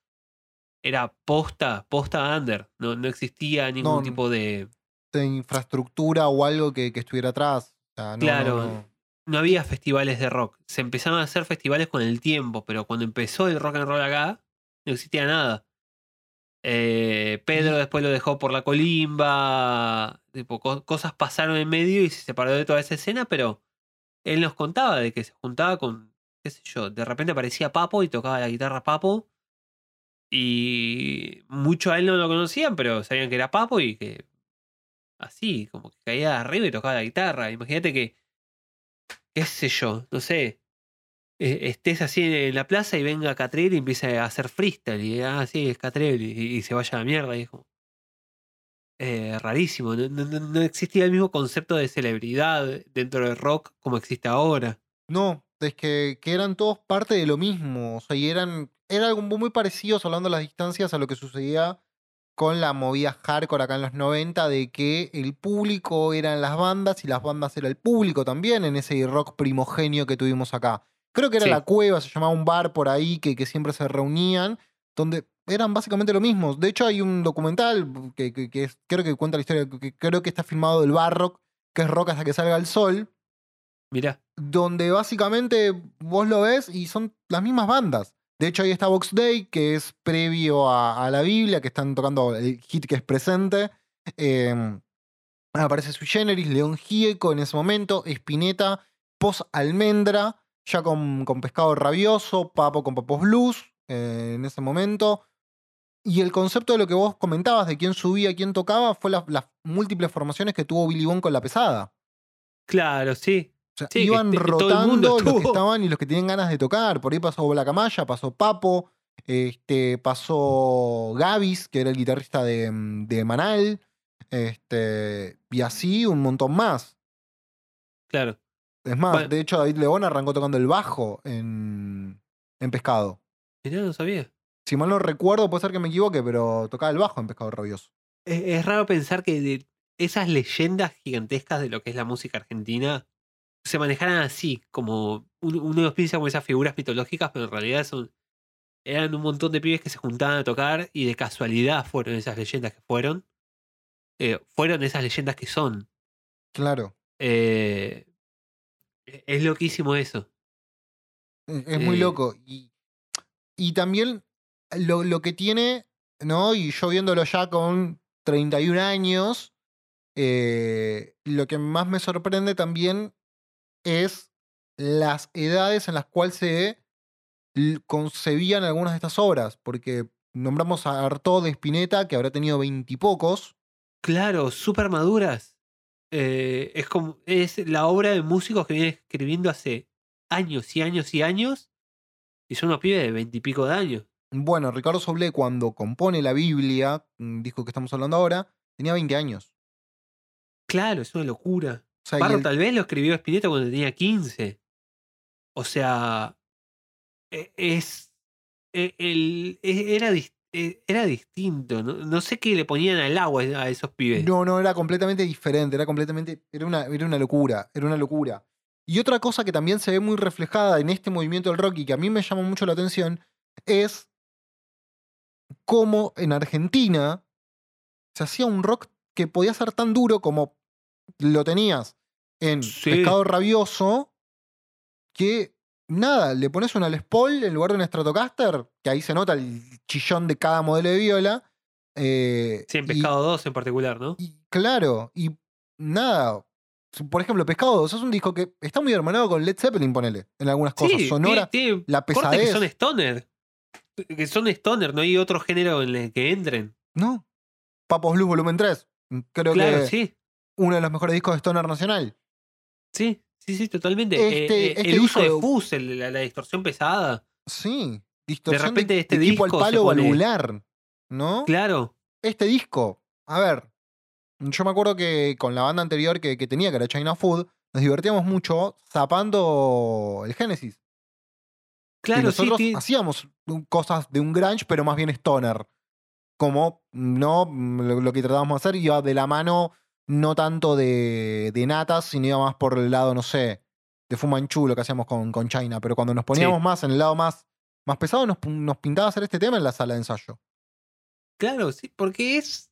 era posta, posta under. No, no existía ningún No, tipo de. De infraestructura o algo que, que estuviera atrás. O sea, no, Claro. No había festivales de rock. Se empezaron a hacer festivales con el tiempo, pero cuando empezó el rock and roll acá, no existía nada. Eh, Pedro después lo dejó por la colimba. Tipo, co- cosas pasaron en medio y se separó de toda esa escena, pero él nos contaba de que se juntaba con, qué sé yo, de repente aparecía Papo y tocaba la guitarra Papo. Y mucho a él no lo conocían, pero sabían que era Papo y que así, como que caía de arriba y tocaba la guitarra. Imagínate que, qué sé yo, no sé, estés así en la plaza y venga Catriel y empiece a hacer freestyle. Y ah, sí, es Catriel. Y, se vaya a la mierda. Es eh, rarísimo. No, existía el mismo concepto de celebridad dentro del rock como existe ahora. No, es que, que eran todos parte de lo mismo. O sea, y eran, era algo muy parecido, hablando las distancias, a lo que sucedía con la movida hardcore acá en los 90, de que el público eran las bandas y las bandas era el público también en ese rock primogenio que tuvimos acá. Creo que era Sí. La Cueva, se llamaba un bar por ahí que, que siempre se reunían, donde eran básicamente lo mismo. De hecho, hay un documental que, que- que es- creo que cuenta la historia, que creo que está filmado del Barrock, que es rock hasta que salga el sol, Mirá, donde básicamente vos lo ves y son las mismas bandas. De hecho, ahí está Box Day, que es previo a, a la Biblia, que están tocando el hit que es presente. Eh, aparece Sui Generis, León Gieco en ese momento, Spinetta, Pos Almendra, ya con, con Pescado Rabioso, Papo con Papos Blues eh, en ese momento. Y el concepto de lo que vos comentabas, de quién subía, quién tocaba, fue la- las múltiples formaciones que tuvo Billy Bond con la pesada. claro, sí. O sea, Sí, que iban rotando los que estaban y los que tenían ganas de tocar. Por ahí pasó Blacamaya, pasó Papo, este, pasó Gavis, que era el guitarrista de, de Manal, este, y así un montón más. Claro. Es más, Bueno. de hecho David León arrancó tocando el bajo en, en Pescado. Mirá, no sabía. Si mal no recuerdo, puede ser que me equivoque, pero tocaba el bajo en Pescado Rabioso. Es, es raro pensar que de esas leyendas gigantescas de lo que es la música argentina se manejaran así, como un- uno los piensa como esas figuras mitológicas, pero en realidad son eran un montón de pibes que se juntaban a tocar y de casualidad fueron esas leyendas que fueron. eh, fueron esas leyendas que son. Claro. Eh, Es loquísimo eso. Es es muy Eh. loco. Y, y también lo, lo que tiene, ¿no? Y yo viéndolo ya con 31 años, eh, lo que más me sorprende también es las edades en las cuales se concebían algunas de estas obras. Porque nombramos a Artaud de Spinetta, que habrá tenido veintipocos. Claro, súper maduras. Eh, es como. Es la obra de músicos que viene escribiendo hace años y años y años. Y son unos pibes de veintipico de años. Bueno, Ricardo Soblé, cuando compone la Biblia, un disco que estamos hablando ahora, tenía 20 años. Claro, es una locura. O sea, Barro el- tal vez lo escribió Spinetta cuando tenía 15. O sea, e- es. e- el- e- era, era distinto. ¿no? no sé qué le ponían al agua a esos pibes. No, no, era completamente diferente, era completamente, era una, era una locura, era una locura. Y otra cosa que también se ve muy reflejada en este movimiento del rock y que a mí me llama mucho la atención es cómo en Argentina se hacía un rock que podía ser tan duro como lo tenías en Sí. Pescado Rabioso, que nada, le pones una Les Paul en lugar de un Stratocaster, que ahí se nota el chillón de cada modelo de viola. eh, Sí, en y- Pescado 2 en particular, ¿no? y claro, y nada. Por ejemplo, Pescado 2 es un disco que está muy hermanado con Led Zeppelin, ponele, en algunas cosas. Sí, Sonora, la pesadez. que son stoner. Que son stoner, no hay otro género en el que entren. ¿No? Papos Blues Volumen 3. Creo claro, que sí. uno de los mejores discos de Stoner Nacional. Sí, sí, sí, totalmente. Este- Eh, eh, este el uso de fuzz, el- la, la distorsión pesada. Sí. Distorsión repente de, este de tipo al disco se palo valvular. ¿No? Claro. Este disco, a ver. Yo me acuerdo que con la banda anterior que, que tenía, que era China Food, nos divertíamos mucho zapando el Génesis. Claro, sí, nosotros ti- hacíamos cosas de un grunge, pero más bien stoner. Como no lo, lo que tratábamos de hacer iba de la mano, no tanto de, de natas, sino iba más por el lado, no sé, de Fumanchu, lo que hacíamos con, con China. Pero cuando nos poníamos Sí. más en el lado más, más pesado, nos, nos pintaba hacer este tema en la sala de ensayo. Claro, sí, porque es.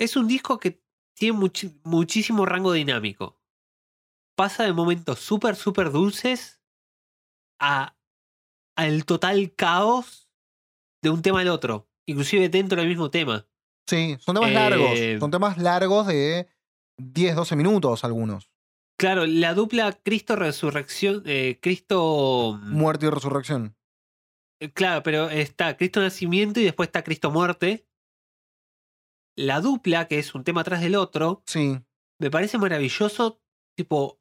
Es un disco que tiene muchísimo rango dinámico. Pasa de momentos súper, súper dulces a al total caos de un tema al otro. Inclusive dentro del mismo tema. Sí, son temas Eh, largos. Son temas largos de 10, 12 minutos algunos. Claro, la dupla Cristo Resurrección. eh, Cristo. Muerte y resurrección. Eh, Claro, pero está Cristo Nacimiento y después está Cristo Muerte. La dupla, que es un tema atrás del otro, Sí, me parece maravilloso. Tipo,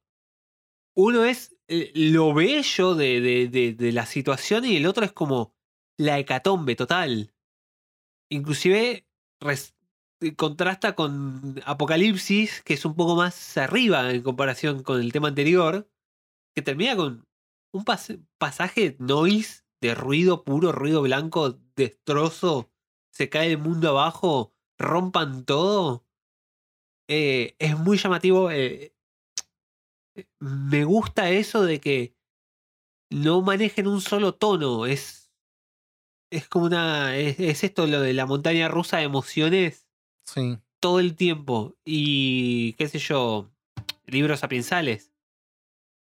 uno es eh, lo bello de, de- de- de la situación y el otro es como la hecatombe total. Inclusive eh, contrasta con Apocalipsis, que es un poco más arriba en comparación con el tema anterior, que termina con un pas- pasaje noise de ruido puro, ruido blanco, destrozo, se cae el mundo abajo, rompan todo. Eh, es muy llamativo. eh, eh, me gusta eso de que no manejen un solo tono. Es, es como una. Es, es esto lo de la montaña rusa de emociones sí. todo el tiempo. Y qué sé yo, libros sapiensales.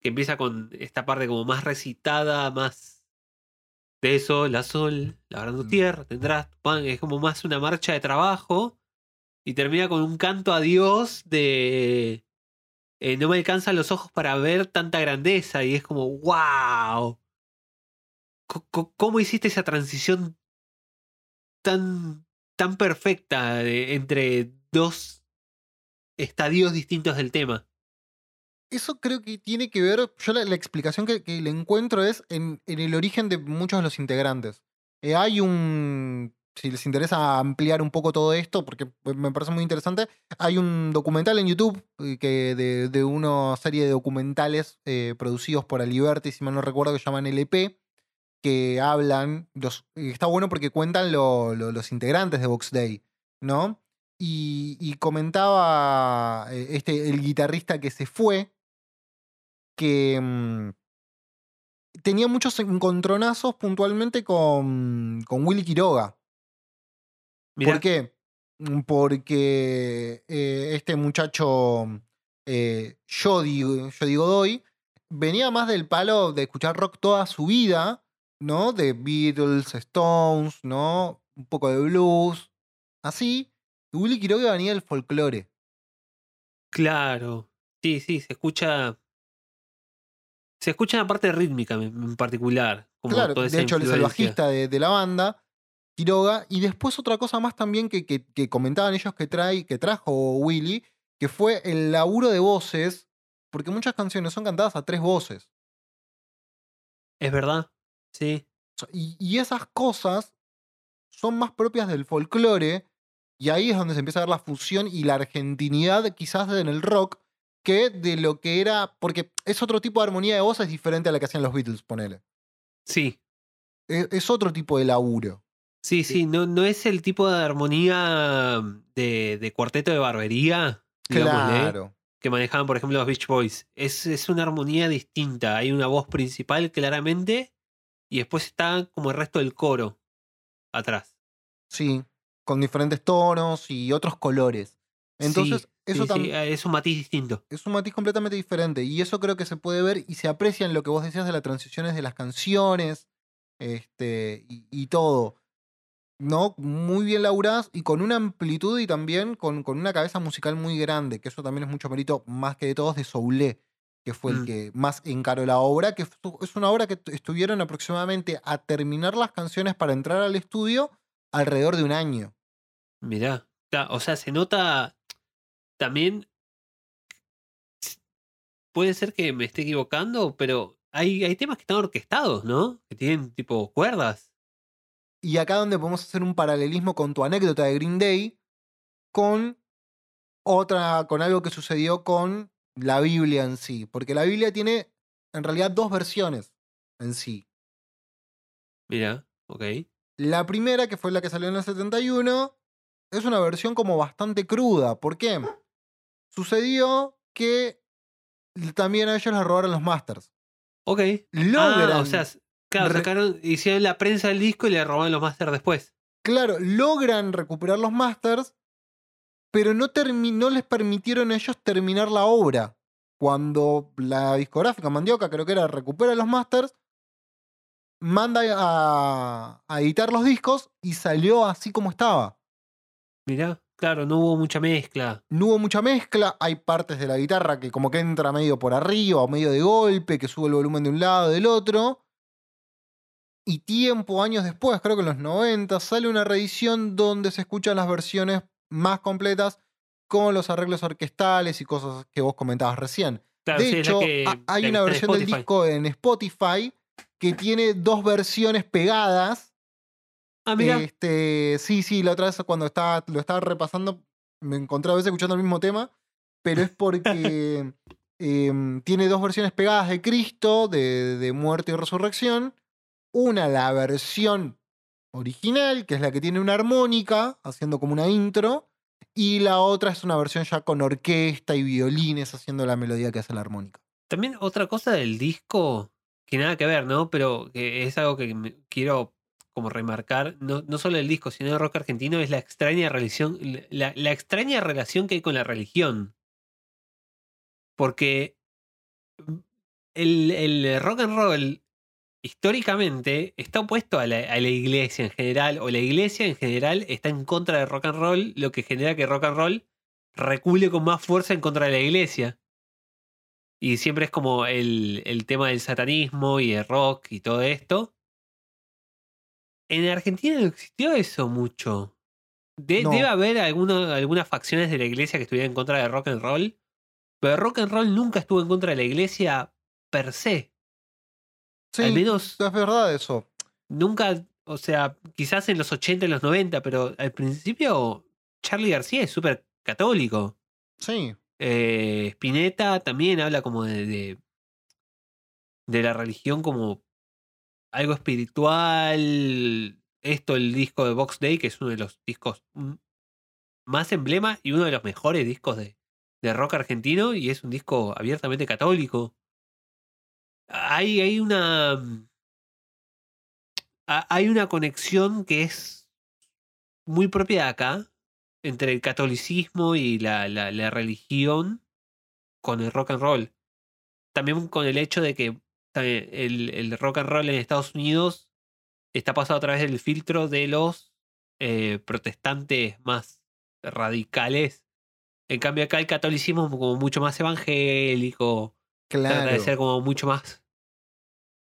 Que empieza con esta parte como más recitada, más de eso, la sol, labrando Mm. tierra, tendrás tu pan. Es como más una marcha de trabajo. Y termina con un canto a Dios de. eh, no me alcanzan los ojos para ver tanta grandeza. Y es como, wow. ¿Cómo hiciste esa transición tan, tan perfecta de- entre dos estadios distintos del tema? Eso creo que tiene que ver, yo la, explicación que, le encuentro es en, el origen de muchos de los integrantes. Eh, hay un, si les interesa ampliar un poco todo esto, porque me parece muy interesante, hay un documental en YouTube eh, que de, una serie de documentales eh, producidos por Aliberti, si mal no recuerdo, que llaman LP, que hablan, los, y está bueno porque cuentan lo- lo- los integrantes de Vox Day, ¿no? Y, y comentaba eh, este, el guitarrista que se fue, que mm, tenía muchos encontronazos puntualmente con, con Willy Quiroga. Mirá, ¿Por qué? Mm, Porque eh, este muchacho eh, Jody, Jody Godoy, venía más del palo de escuchar rock toda su vida, ¿no? De Beatles, Stones, ¿no? Un poco de blues, así. Willy Quiroga venía del folclore. Claro. Sí, sí, se escucha. Se escucha la parte rítmica en particular. Como Claro, toda esa de hecho él es el bajista de, de la banda, Quiroga. Y después otra cosa más también que, que- que comentaban ellos que, trae, que trajo Willy, que fue el laburo de voces, porque muchas canciones son cantadas a tres voces. Es verdad. Sí. Y, y esas cosas son más propias del folclore, y ahí es donde se empieza a ver la fusión y la argentinidad quizás en el rock, que de lo que era, porque es otro tipo de armonía de voces diferente a la que hacían los Beatles, ponele. Sí. Es, es otro tipo de laburo. Sí, Sí. sí. No, no es el tipo de armonía de, de cuarteto de barbería. Claro. que manejaban, por ejemplo, los Beach Boys. Es, es una armonía distinta. Hay una voz principal claramente y después está como el resto del coro atrás. Sí, con diferentes tonos y otros colores. Entonces, Sí, eso sí, sí, también es un matiz distinto. es un matiz completamente diferente. Y eso creo que se puede ver y se aprecia en lo que vos decías de las transiciones de las canciones este, y, y todo. ¿No? Muy bien laburadas y con una amplitud y también con, con una cabeza musical muy grande, que eso también es mucho mérito, más que de todos, de Soulé, que fue el Mm. que más encaró la obra, que es una obra que estuvieron aproximadamente a terminar las canciones para entrar al estudio alrededor de un año. Mirá. O sea, se nota también. Puede ser que me esté equivocando, pero hay, hay temas que están orquestados, ¿no? Que tienen tipo cuerdas. Y acá donde podemos hacer un paralelismo con tu anécdota de Green Day, con otra, con algo que sucedió con la Biblia en sí. Porque la Biblia tiene en realidad dos versiones en sí. Mira, ok. La primera, que fue la que salió en el 71, es una versión como bastante cruda. ¿Por qué? Sucedió que también a ellos les robaron los masters. Ok. Logran, Ah, o sea, claro, sacaron, hicieron la prensa del disco y le robaron los masters después. claro, logran recuperar los masters, pero no, les permitieron a ellos terminar la obra. Cuando la discográfica Mandioca, creo que era, recupera los masters, manda a, a editar los discos y salió así como estaba. Mirá, claro, no hubo mucha mezcla. No hubo mucha mezcla, hay partes de la guitarra que como que entra medio por arriba o medio de golpe, que sube el volumen de un lado del otro. Y tiempo, años después, creo que en los 90, sale una reedición donde se escuchan las versiones más completas con los arreglos orquestales y cosas que vos comentabas recién. Claro, de sí, hecho, que- hay la una versión del disco en Spotify que tiene dos versiones pegadas Ah, mira. este, sí, sí, la otra vez cuando estaba, lo estaba repasando, me encontré a veces escuchando el mismo tema, pero es porque em, tiene dos versiones pegadas de Cristo, de, de muerte y resurrección. Una, la versión original, que es la que tiene una armónica, haciendo como una intro, y la otra es una versión ya con orquesta y violines haciendo la melodía que hace la armónica. También otra cosa del disco, que nada que ver, ¿no? Pero que es algo que quiero como remarcar, no, no solo el disco, sino el rock argentino, es la extraña relación, la, la extraña relación que hay con la religión. Porque el, el rock and roll históricamente está opuesto a la, a la iglesia en general, o la iglesia en general está en contra del rock and roll, lo que genera que rock and roll recule con más fuerza en contra de la iglesia. Y siempre es como el, el tema del satanismo y el rock y todo esto. En Argentina no existió eso mucho. De- No. Debe haber alguno- algunas facciones de la iglesia que estuvieran en contra de rock and roll, pero rock and roll nunca estuvo en contra de la iglesia per se. Sí, Al menos es verdad eso. nunca, o sea, quizás en los 80 y los 90, pero al principio Charlie García es súper católico. Sí. Eh, Spinetta también habla como de, de, de la religión como algo espiritual. Esto, el disco de Box Day, que es uno de los discos más emblema y uno de los mejores discos de, de rock argentino, y es un disco abiertamente católico. Hay, hay una. mm, ha- Hay una conexión que es muy propia de acá, entre el catolicismo y la, la, religión con el rock and roll. También con el hecho de que el, el rock and roll en Estados Unidos está pasado a través del filtro de los eh, protestantes más radicales. En cambio acá el catolicismo es como mucho más evangélico, trata de Claro. ser como mucho más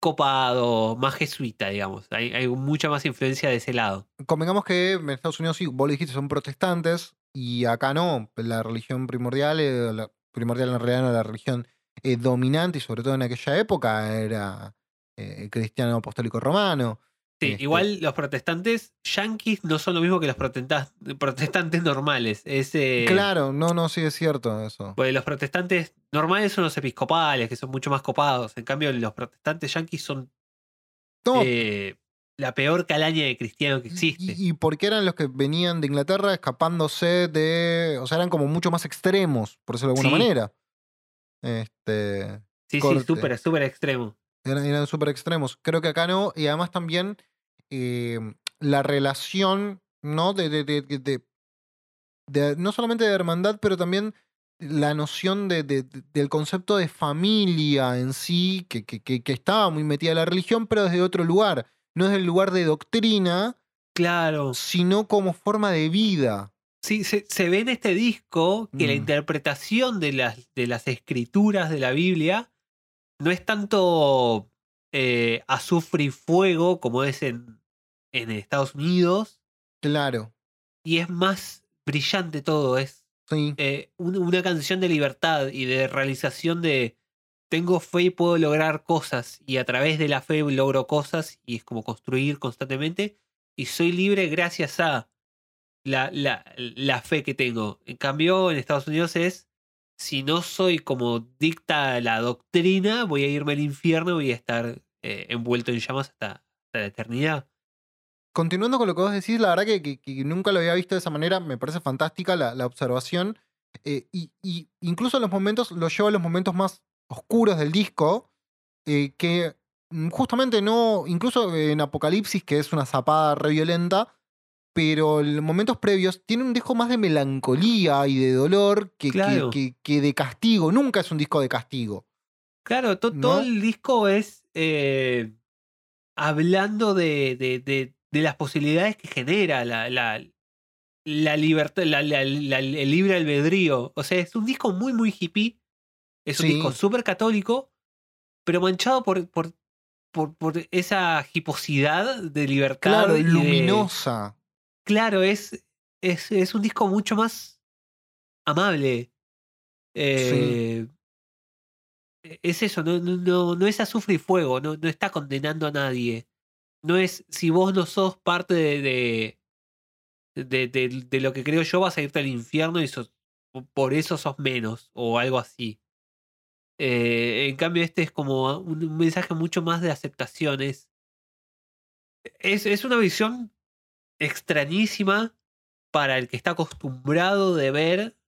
copado, más jesuita, digamos. Hay, hay mucha más influencia de ese lado. Convengamos que en Estados Unidos sí, vos lo dijiste, son protestantes y acá no. La religión primordial, eh, la primordial en realidad no, la religión eh, dominante y sobre todo en aquella época era eh, cristiano apostólico romano. Sí, Este- igual los protestantes yanquis no son lo mismo que los protesta- protestantes normales. Es, eh, Claro, no, no, sí es cierto eso. Porque los protestantes normales son los episcopales, que son mucho más copados. En cambio, los protestantes yanquis son No, eh, la peor calaña de cristiano que existe. Y, y porque eran los que venían de Inglaterra escapándose de. O sea, eran como mucho más extremos, por decirlo de alguna Sí. manera. Este. sí, corte. sí, súper, súper extremo. Eran, eran súper extremos. Creo que acá no. Y además también eh, la relación, ¿no? De, de, de, no solamente de hermandad, pero también la noción de, de- de- del concepto de familia en sí, que, que, que, que estaba muy metida en la religión, pero desde otro lugar. No desde el lugar de doctrina, Claro. sino como forma de vida. Sí, se, se ve en este disco que la Mm. interpretación de las, de las escrituras de la Biblia no es tanto eh, azufre y fuego como es en, en Estados Unidos, Claro. y es más brillante todo. Es Sí. eh, un- una canción de libertad y de realización de tengo fe y puedo lograr cosas y a través de la fe logro cosas y es como construir constantemente y soy libre gracias a la, la, la fe que tengo. En cambio, en Estados Unidos es si no soy como dicta la doctrina, voy a irme al infierno y voy a estar eh, envuelto en llamas hasta, la eternidad. Continuando con lo que vos decís, la verdad que, nunca lo había visto de esa manera, me parece fantástica la, observación. eh, y, y incluso en los momentos, lo llevo a los momentos más oscuros del disco, eh, que mm, justamente no, incluso en Apocalipsis, que es una zapada re violenta, pero en momentos previos tiene un disco más de melancolía y de dolor que, que- Claro. que- que de castigo. Nunca es un disco de castigo. Claro, to- ¿No? todo el disco es eh, hablando de, de- de- de las posibilidades que genera la, la, la libertad, la- el libre albedrío. O sea, es un disco muy, muy hippie. Es un Sí. disco súper católico, pero manchado por, por, por, por esa hiposidad de libertad. Claro, y luminosa. Claro, es, es, es un disco mucho más amable. Eh, Es eso, no, no, no, no es azufre y fuego, no, no está condenando a nadie. No es, si vos no sos parte de, de, de, de- de lo que creo yo, vas a irte al infierno y sos- por eso sos menos, o algo así. Eh, en cambio, este es como un, mensaje mucho más de aceptación. Es, es, es una visión extrañísima para el que está acostumbrado de ver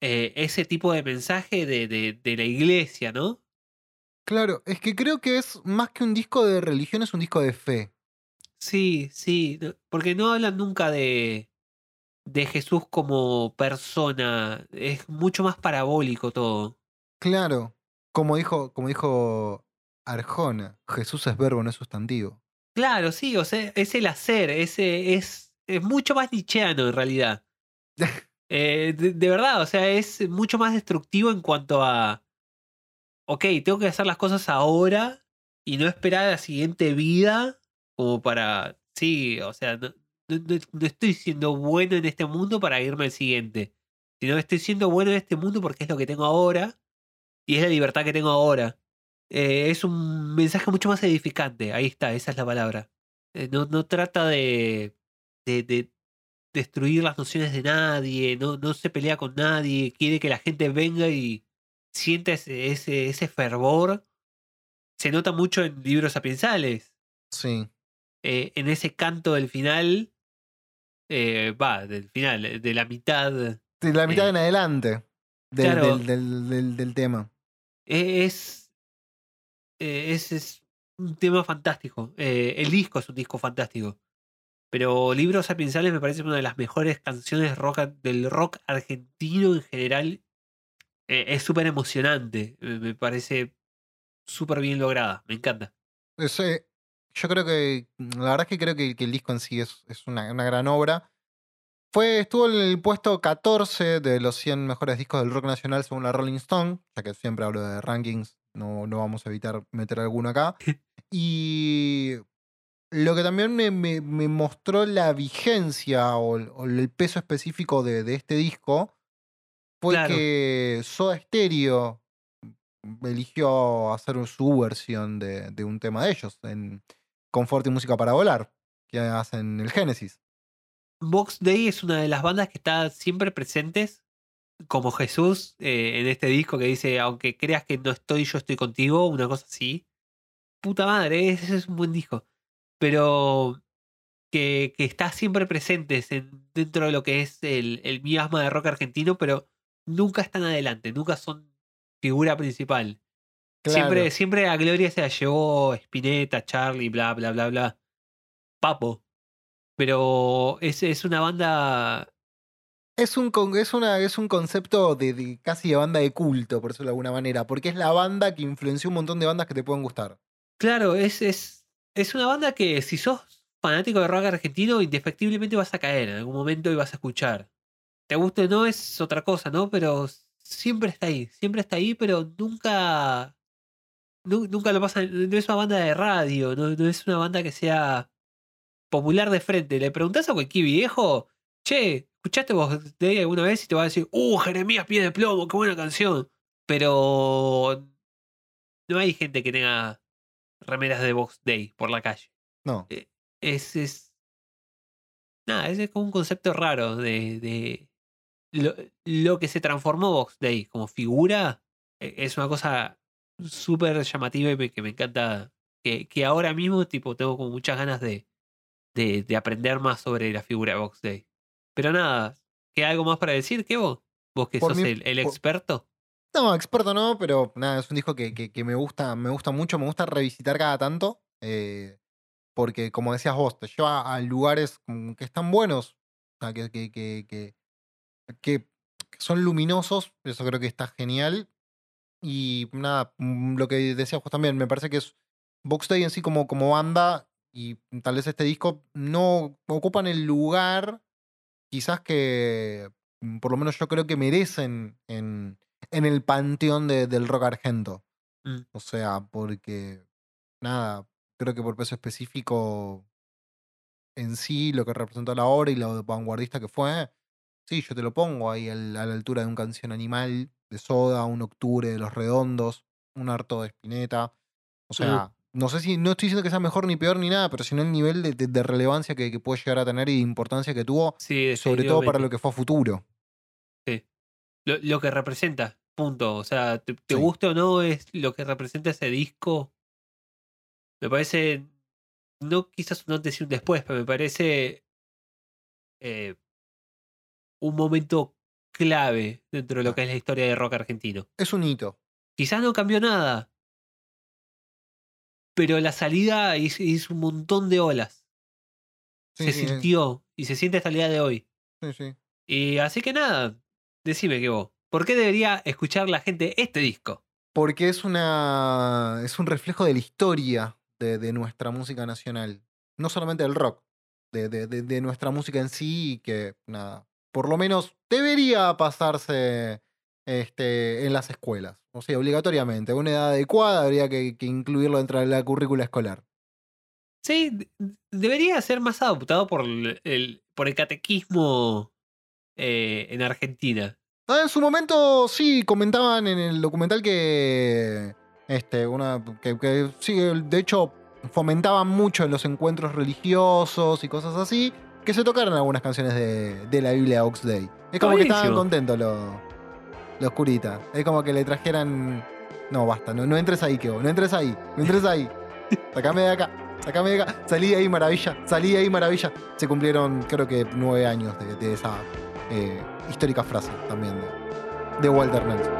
eh, ese tipo de mensaje de, de, de la iglesia, ¿no? Claro, es que creo que es más que un disco de religión, es un disco de fe. Sí, sí, porque no hablan nunca de, de Jesús como persona, es mucho más parabólico todo. Claro, como dijo, como dijo Arjona, Jesús es verbo, no es sustantivo. Claro, sí, o sea, es el hacer, ese es, es mucho más nicheano en realidad. Eh, de, de verdad, o sea, es mucho más destructivo en cuanto a, ok, tengo que hacer las cosas ahora y no esperar a la siguiente vida como para, sí, o sea, no, no- no- no estoy siendo bueno en este mundo para irme al siguiente, sino estoy siendo bueno en este mundo porque es lo que tengo ahora y es la libertad que tengo ahora. Eh, es un mensaje mucho más edificante, ahí está, esa es la palabra. Eh, no, no trata de, de, de destruir las nociones de nadie, no, no se pelea con nadie, quiere que la gente venga y sienta ese, ese, ese fervor. Se nota mucho en libros sapiensales. Sí. Eh, en ese canto del final, va, del final, de la mitad, De la mitad en adelante del, claro. del, del- del- tema. eh, es, eh, es, un tema fantástico. Eh, el disco es un disco fantástico. Pero Libros Sapiensales me parece una de las mejores canciones rock, del rock argentino en general eh, es súper emocionante. Me, parece súper bien lograda. Me encanta. Ese- yo creo que, mm, la verdad es que creo que, el disco en sí es, es una, una gran obra. Fue, estuvo en el puesto 14 de los 100 mejores discos del rock nacional según la Rolling Stone, ya que siempre hablo de rankings, no, no vamos a evitar meter alguno acá. Y lo que también me, me- me mostró la vigencia o, el- o el peso específico de, de este disco fue Claro. que Soda Stereo eligió hacer su versión de, de un tema de ellos, en Confort y Música para Volar, que hacen el Génesis. Box Day es una de las bandas que está siempre presentes, como Jesús eh, en este disco que dice, aunque creas que no estoy, yo estoy contigo, una cosa así. Puta madre, ese es un buen disco. Pero que, que está siempre presentes en- dentro de lo que es el, el miasma de rock argentino, pero nunca están adelante, nunca son figura principal. Siempre, Claro. siempre a Gloria se la llevó Spinetta, Charlie, bla, bla, bla, bla. Papo. Pero es, es una banda. Es un, es una, es un concepto de, casi de banda de culto, por decirlo de alguna manera, porque es la banda que influenció un montón de bandas que te pueden gustar. Claro, es, es, es una banda que si sos fanático de rock argentino, indefectiblemente vas a caer en algún momento y vas a escuchar. Te guste o no es otra cosa, ¿no? Pero siempre está ahí, siempre está ahí, pero nunca. nu- Nunca lo pasa. No es una banda de radio, no, no es una banda que sea popular de frente. Le preguntás a cualquier viejo, che, ¿escuchaste vos de alguna vez? Y te va a decir, ¡Uh, Jeremías Pie de Plomo, qué buena canción! Pero no hay gente que tenga remeras de Box Day por la calle. No. Es, es. Nada, ese es como un concepto raro de. de lo, lo que se transformó Box Day como figura eh, es una cosa súper llamativa y me- que me encanta. Que, que ahora mismo, tipo, tengo como muchas ganas de, de, de aprender más sobre la figura de Box Day. Pero nada, ¿queda algo más para decir, ¿qué vos? Vos que Por sos mi- el, el por- experto. No, experto no, pero nada, es un disco que, que- que me gusta, me gusta mucho, me gusta revisitar cada tanto. eh, porque, como decías vos, te lleva a lugares que están buenos. que, que, que, que, que son luminosos. Eso creo que está genial. Y nada, mm, lo que decías vos también, me parece que es Box Day en sí como, como banda. Y tal vez este disco no ocupan el lugar, quizás que mm, por lo menos yo creo que merecen en, en el panteón de- del rock argento. Mm. O sea, porque, nada, creo que por peso específico en sí, lo que representó la obra y lo vanguardista que fue, sí, yo te lo pongo ahí a la altura de un canción animal de Soda, un Octubre de Los Redondos, un Harto de Spinetta. O sea, no sé si, no estoy diciendo que sea mejor ni peor ni nada, pero sino el nivel de, de- de relevancia que, que puede llegar a tener y de importancia que tuvo, Sí, sobre todo para lo que fue a futuro. lo, lo que representa, punto. O sea, te, te Sí. guste o no, es lo que representa ese disco. Me parece, no quizás un antes y un después, pero me parece eh, un momento clave dentro de lo Ah. que es la historia de rock argentino. Es un hito. Quizás no cambió nada, pero la salida hizo, hizo un montón de olas. Sí, se sí, es- sintió y se siente hasta el día de hoy. sí, sí. Y así que nada, decime que vos, ¿por qué debería escuchar la gente este disco? Porque es una. es un reflejo de la historia de, de nuestra música nacional. No solamente del rock, de, de- de- de nuestra música en sí, y que nada. Por lo menos debería pasarse este, en las escuelas. O sea, obligatoriamente. A una edad adecuada habría que, que incluirlo dentro de la currícula escolar. Sí, de- debería ser más adoptado por el, el- por el catequismo eh, en Argentina. Ah, en su momento sí comentaban en el documental que este una que, que sí de hecho fomentaban mucho en los encuentros religiosos y cosas así que se tocaran algunas canciones de, de la Biblia Ox Day. Es como que estaban contentos los los curitas. Es como que le trajeran no basta, no, no entres ahí, Kevo, no entres ahí, no entres ahí. Sacame de acá. Sacame de acá, salí de ahí maravilla, salí ahí maravilla. Se cumplieron creo que nueve años de, esa eh, histórica frase también de Walter Nelson.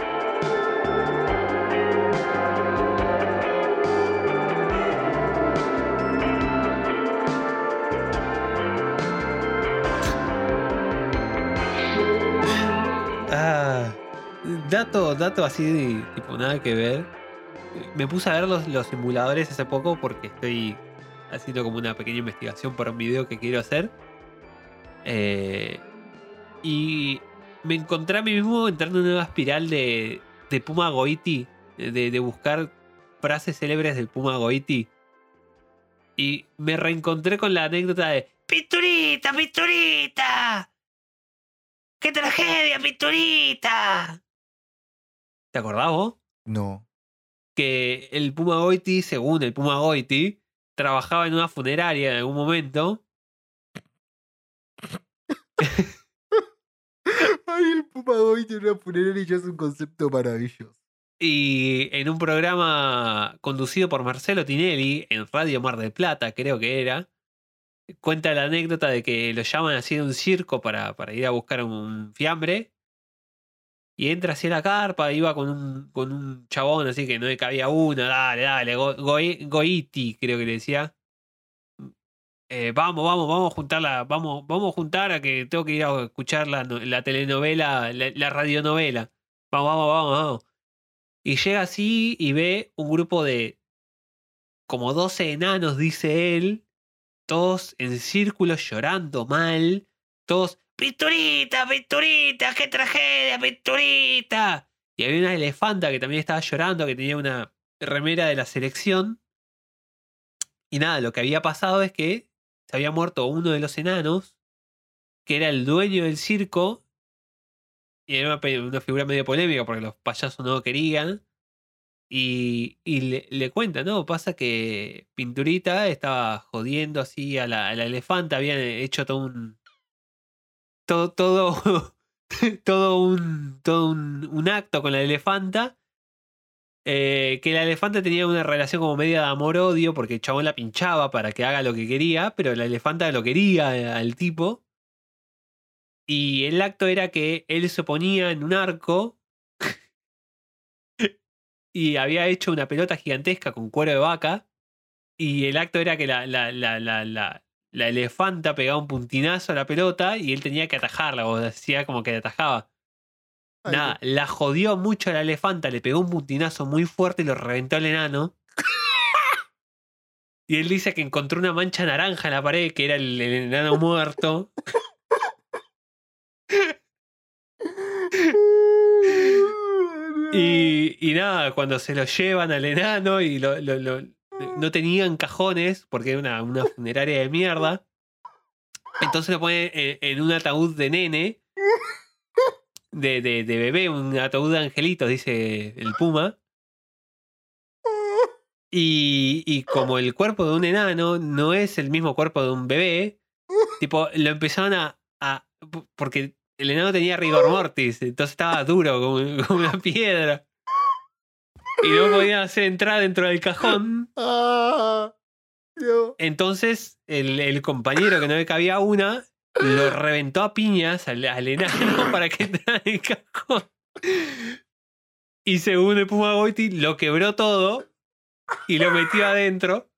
Dato, dato así, tipo, nada que ver. Me puse a ver los, los simuladores hace poco porque estoy haciendo como una pequeña investigación para un video que quiero hacer. Eh, y me encontré a mí mismo entrando en una nueva espiral de, de Puma Goiti, de, de buscar frases célebres del Puma Goiti. Y me reencontré con la anécdota de ¡Pinturita, pinturita! ¡Qué tragedia, pinturita! ¿Te acordás vos? No. Que el Puma Goiti, según el Puma Goiti, trabajaba en una funeraria en algún momento. Ay, el Puma Boy tiene una funeraria ya es un concepto maravilloso. Y en un programa conducido por Marcelo Tinelli en Radio Mar del Plata, creo que era, cuenta la anécdota de que lo llaman así de un circo para, para ir a buscar un fiambre. Y entra así a la carpa, iba con un, con un chabón así que no le cabía uno, dale, dale, Go- Goi- Goiti, creo que le decía. Eh, vamos, vamos, vamos a juntarla, vamos, vamos a juntar a que tengo que ir a escuchar la, la telenovela, la, la radionovela. Vamos, vamos, vamos, vamos. Y llega así y ve un grupo de como 12 enanos, dice él, todos en círculo llorando mal, todos, ¡Pinturita, pinturita! ¡Qué tragedia, pinturita! Y había una elefanta que también estaba llorando, que tenía una remera de la selección. Y nada, lo que había pasado es que se había muerto uno de los enanos, que era el dueño del circo, y era una, figura medio polémica porque los payasos no lo querían. Y, y le, le cuenta, ¿no? Pasa que Pinturita estaba jodiendo así a la, a la elefanta, habían hecho todo un. Todo, todo, todo un, todo un, un acto con la elefanta. eh, que la elefanta tenía una relación como media de amor-odio porque el chabón la pinchaba para que haga lo que quería, pero la elefanta lo quería eh, al tipo. Y el acto era que él se ponía en un arco y había hecho una pelota gigantesca con cuero de vaca. Y el acto era que la, la, la, la, la, elefanta pegaba un puntinazo a la pelota y él tenía que atajarla, o decía como que la atajaba. Ay, Nada, la jodió mucho a la elefanta, le pegó un puntinazo muy fuerte y lo reventó al enano. Y él dice que encontró una mancha naranja en la pared, que era el, el enano muerto. Y, y nada, cuando se lo llevan al enano y lo, lo- lo- no tenían cajones, porque era una, funeraria de mierda. Entonces lo ponen en, un ataúd de nene, de, bebé, un ataúd de angelitos, dice el puma. Y, como el cuerpo de un enano no es el mismo cuerpo de un bebé, tipo, lo empezaron a. porque el enano tenía rigor mortis, entonces estaba duro como una piedra. Y no podían hacer entrar dentro del cajón. Ah. Entonces, el, el compañero que no le cabía una lo reventó a piñas al, al enano para que entrara en el cajón. Y según el Puma Goiti, lo quebró todo y lo metió adentro.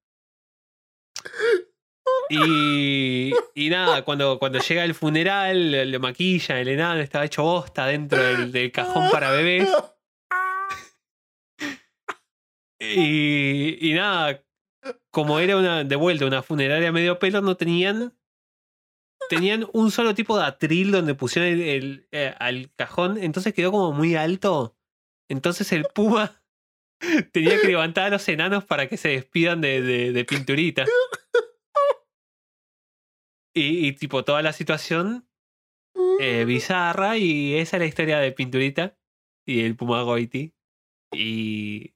Y, y nada, cuando, cuando llega el funeral, lo, lo maquilla, el enano estaba hecho bosta dentro del, del cajón para bebés. Y, y nada, como era una, de vuelta una funeraria medio pelo, no tenían. Tenían un solo tipo de atril donde pusieron el, el, eh, al cajón, entonces quedó como muy alto. Entonces el puma tenía que levantar a los enanos para que se despidan de, de, de pinturita. Y, y, tipo toda la situación eh, bizarra y esa es la historia de pinturita y el puma Goiti. Y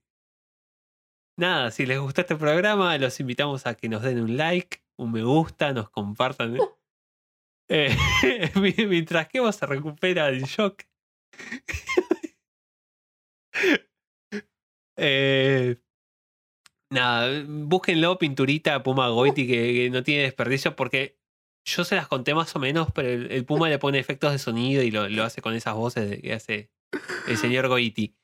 nada, si les gustó este programa, los invitamos a que nos den un like, un me gusta, nos compartan. Eh, mientras que se recupera del shock. Eh, nada, búsquenlo, pinturita Puma Goiti, que, que no tiene desperdicio, porque yo se las conté más o menos, pero el, el Puma le pone efectos de sonido y lo, lo hace con esas voces de- que hace el señor Goiti.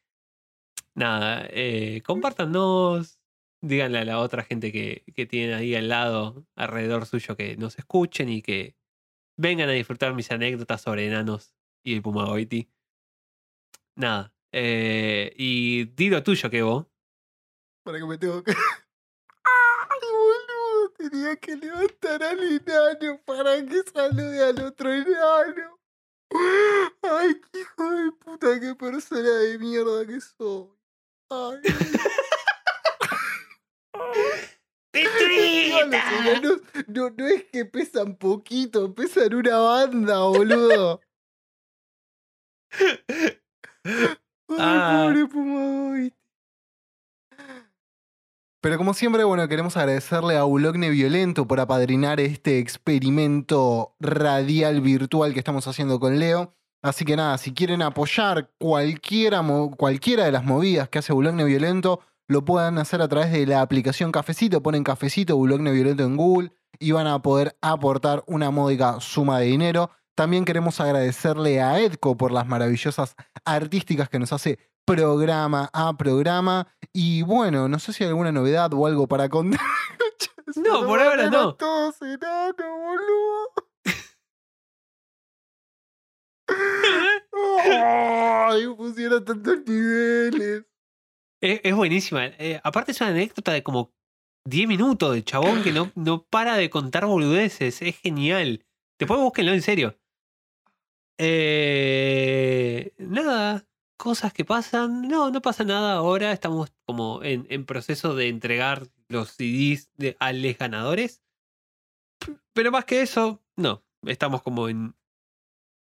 Nada, eh, compártanos, díganle a la otra gente que, que tienen ahí al lado, alrededor suyo, que nos escuchen y que vengan a disfrutar mis anécdotas sobre enanos y el Puma Goiti. Nada, Eh, y di lo tuyo, que vos. Para que me tengo que. Tenía que levantar al enano para que salude al otro enano. ¡Ay, qué hijo de puta! ¡Qué persona de mierda que soy! Enanos no, no es que pesan poquito, pesan una banda, boludo. Ay, Ah. pobre. Pero como siempre, bueno, queremos agradecerle a Ulogne Violento por apadrinar este experimento radial virtual que estamos haciendo con Leo. Así que nada, si quieren apoyar cualquiera, cualquiera de las movidas que hace Bulogne Violento, lo puedan hacer a través de la aplicación Cafecito. Ponen Cafecito, Bulogne Violento en Google y van a poder aportar una módica suma de dinero. También queremos agradecerle a Edco por las maravillosas artísticas que nos hace programa a programa. Y bueno, no sé si hay alguna novedad o algo para contar. No, por ahora no. Todos enanos, boludo. Ay, pusieron tantos niveles. Es, buenísima. Eh, aparte es una anécdota de como 10 minutos de chabón que no, no para de contar boludeces. Es genial. Después búsquenlo en serio. Eh, nada, cosas que pasan. No, no pasa nada ahora. Estamos como en, en proceso de entregar los CDs de, a los ganadores. Pero más que eso, no. Estamos como en,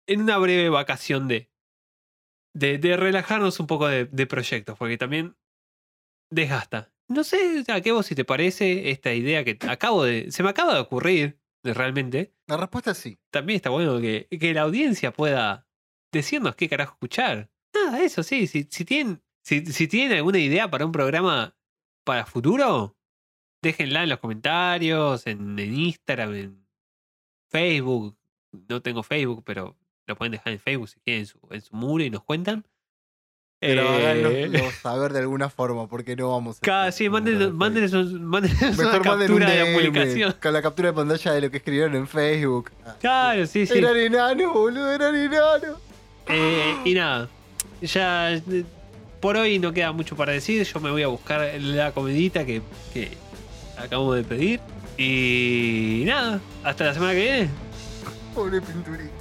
en una breve vacación de, de, de relajarnos un poco de, de proyectos. Porque también desgasta. No sé a qué vos si te parece esta idea que acabo de. Se me acaba de ocurrir, realmente. La respuesta es sí. También está bueno que, que la audiencia pueda decirnos qué carajo escuchar. Nada, eso sí. Si, si, tienen, si, si tienen alguna idea para un programa para futuro, déjenla en los comentarios, en, en Instagram, en Facebook. No tengo Facebook, pero lo pueden dejar en Facebook si quieren en su, en su muro y nos cuentan. Pero Eh, háganoslo saber de alguna forma, porque no vamos a. Cada, sí, mándenos, mándenos, una captura de la publicación. con la captura de pantalla de lo que escribieron en Facebook. Claro, sí, sí. Eran enanos, boludo, eran enanos. Eh, y nada, ya por hoy no queda mucho para decir. Yo me voy a buscar la comidita que, que acabo de pedir. Y nada, hasta la semana que viene. Pobre pinturita.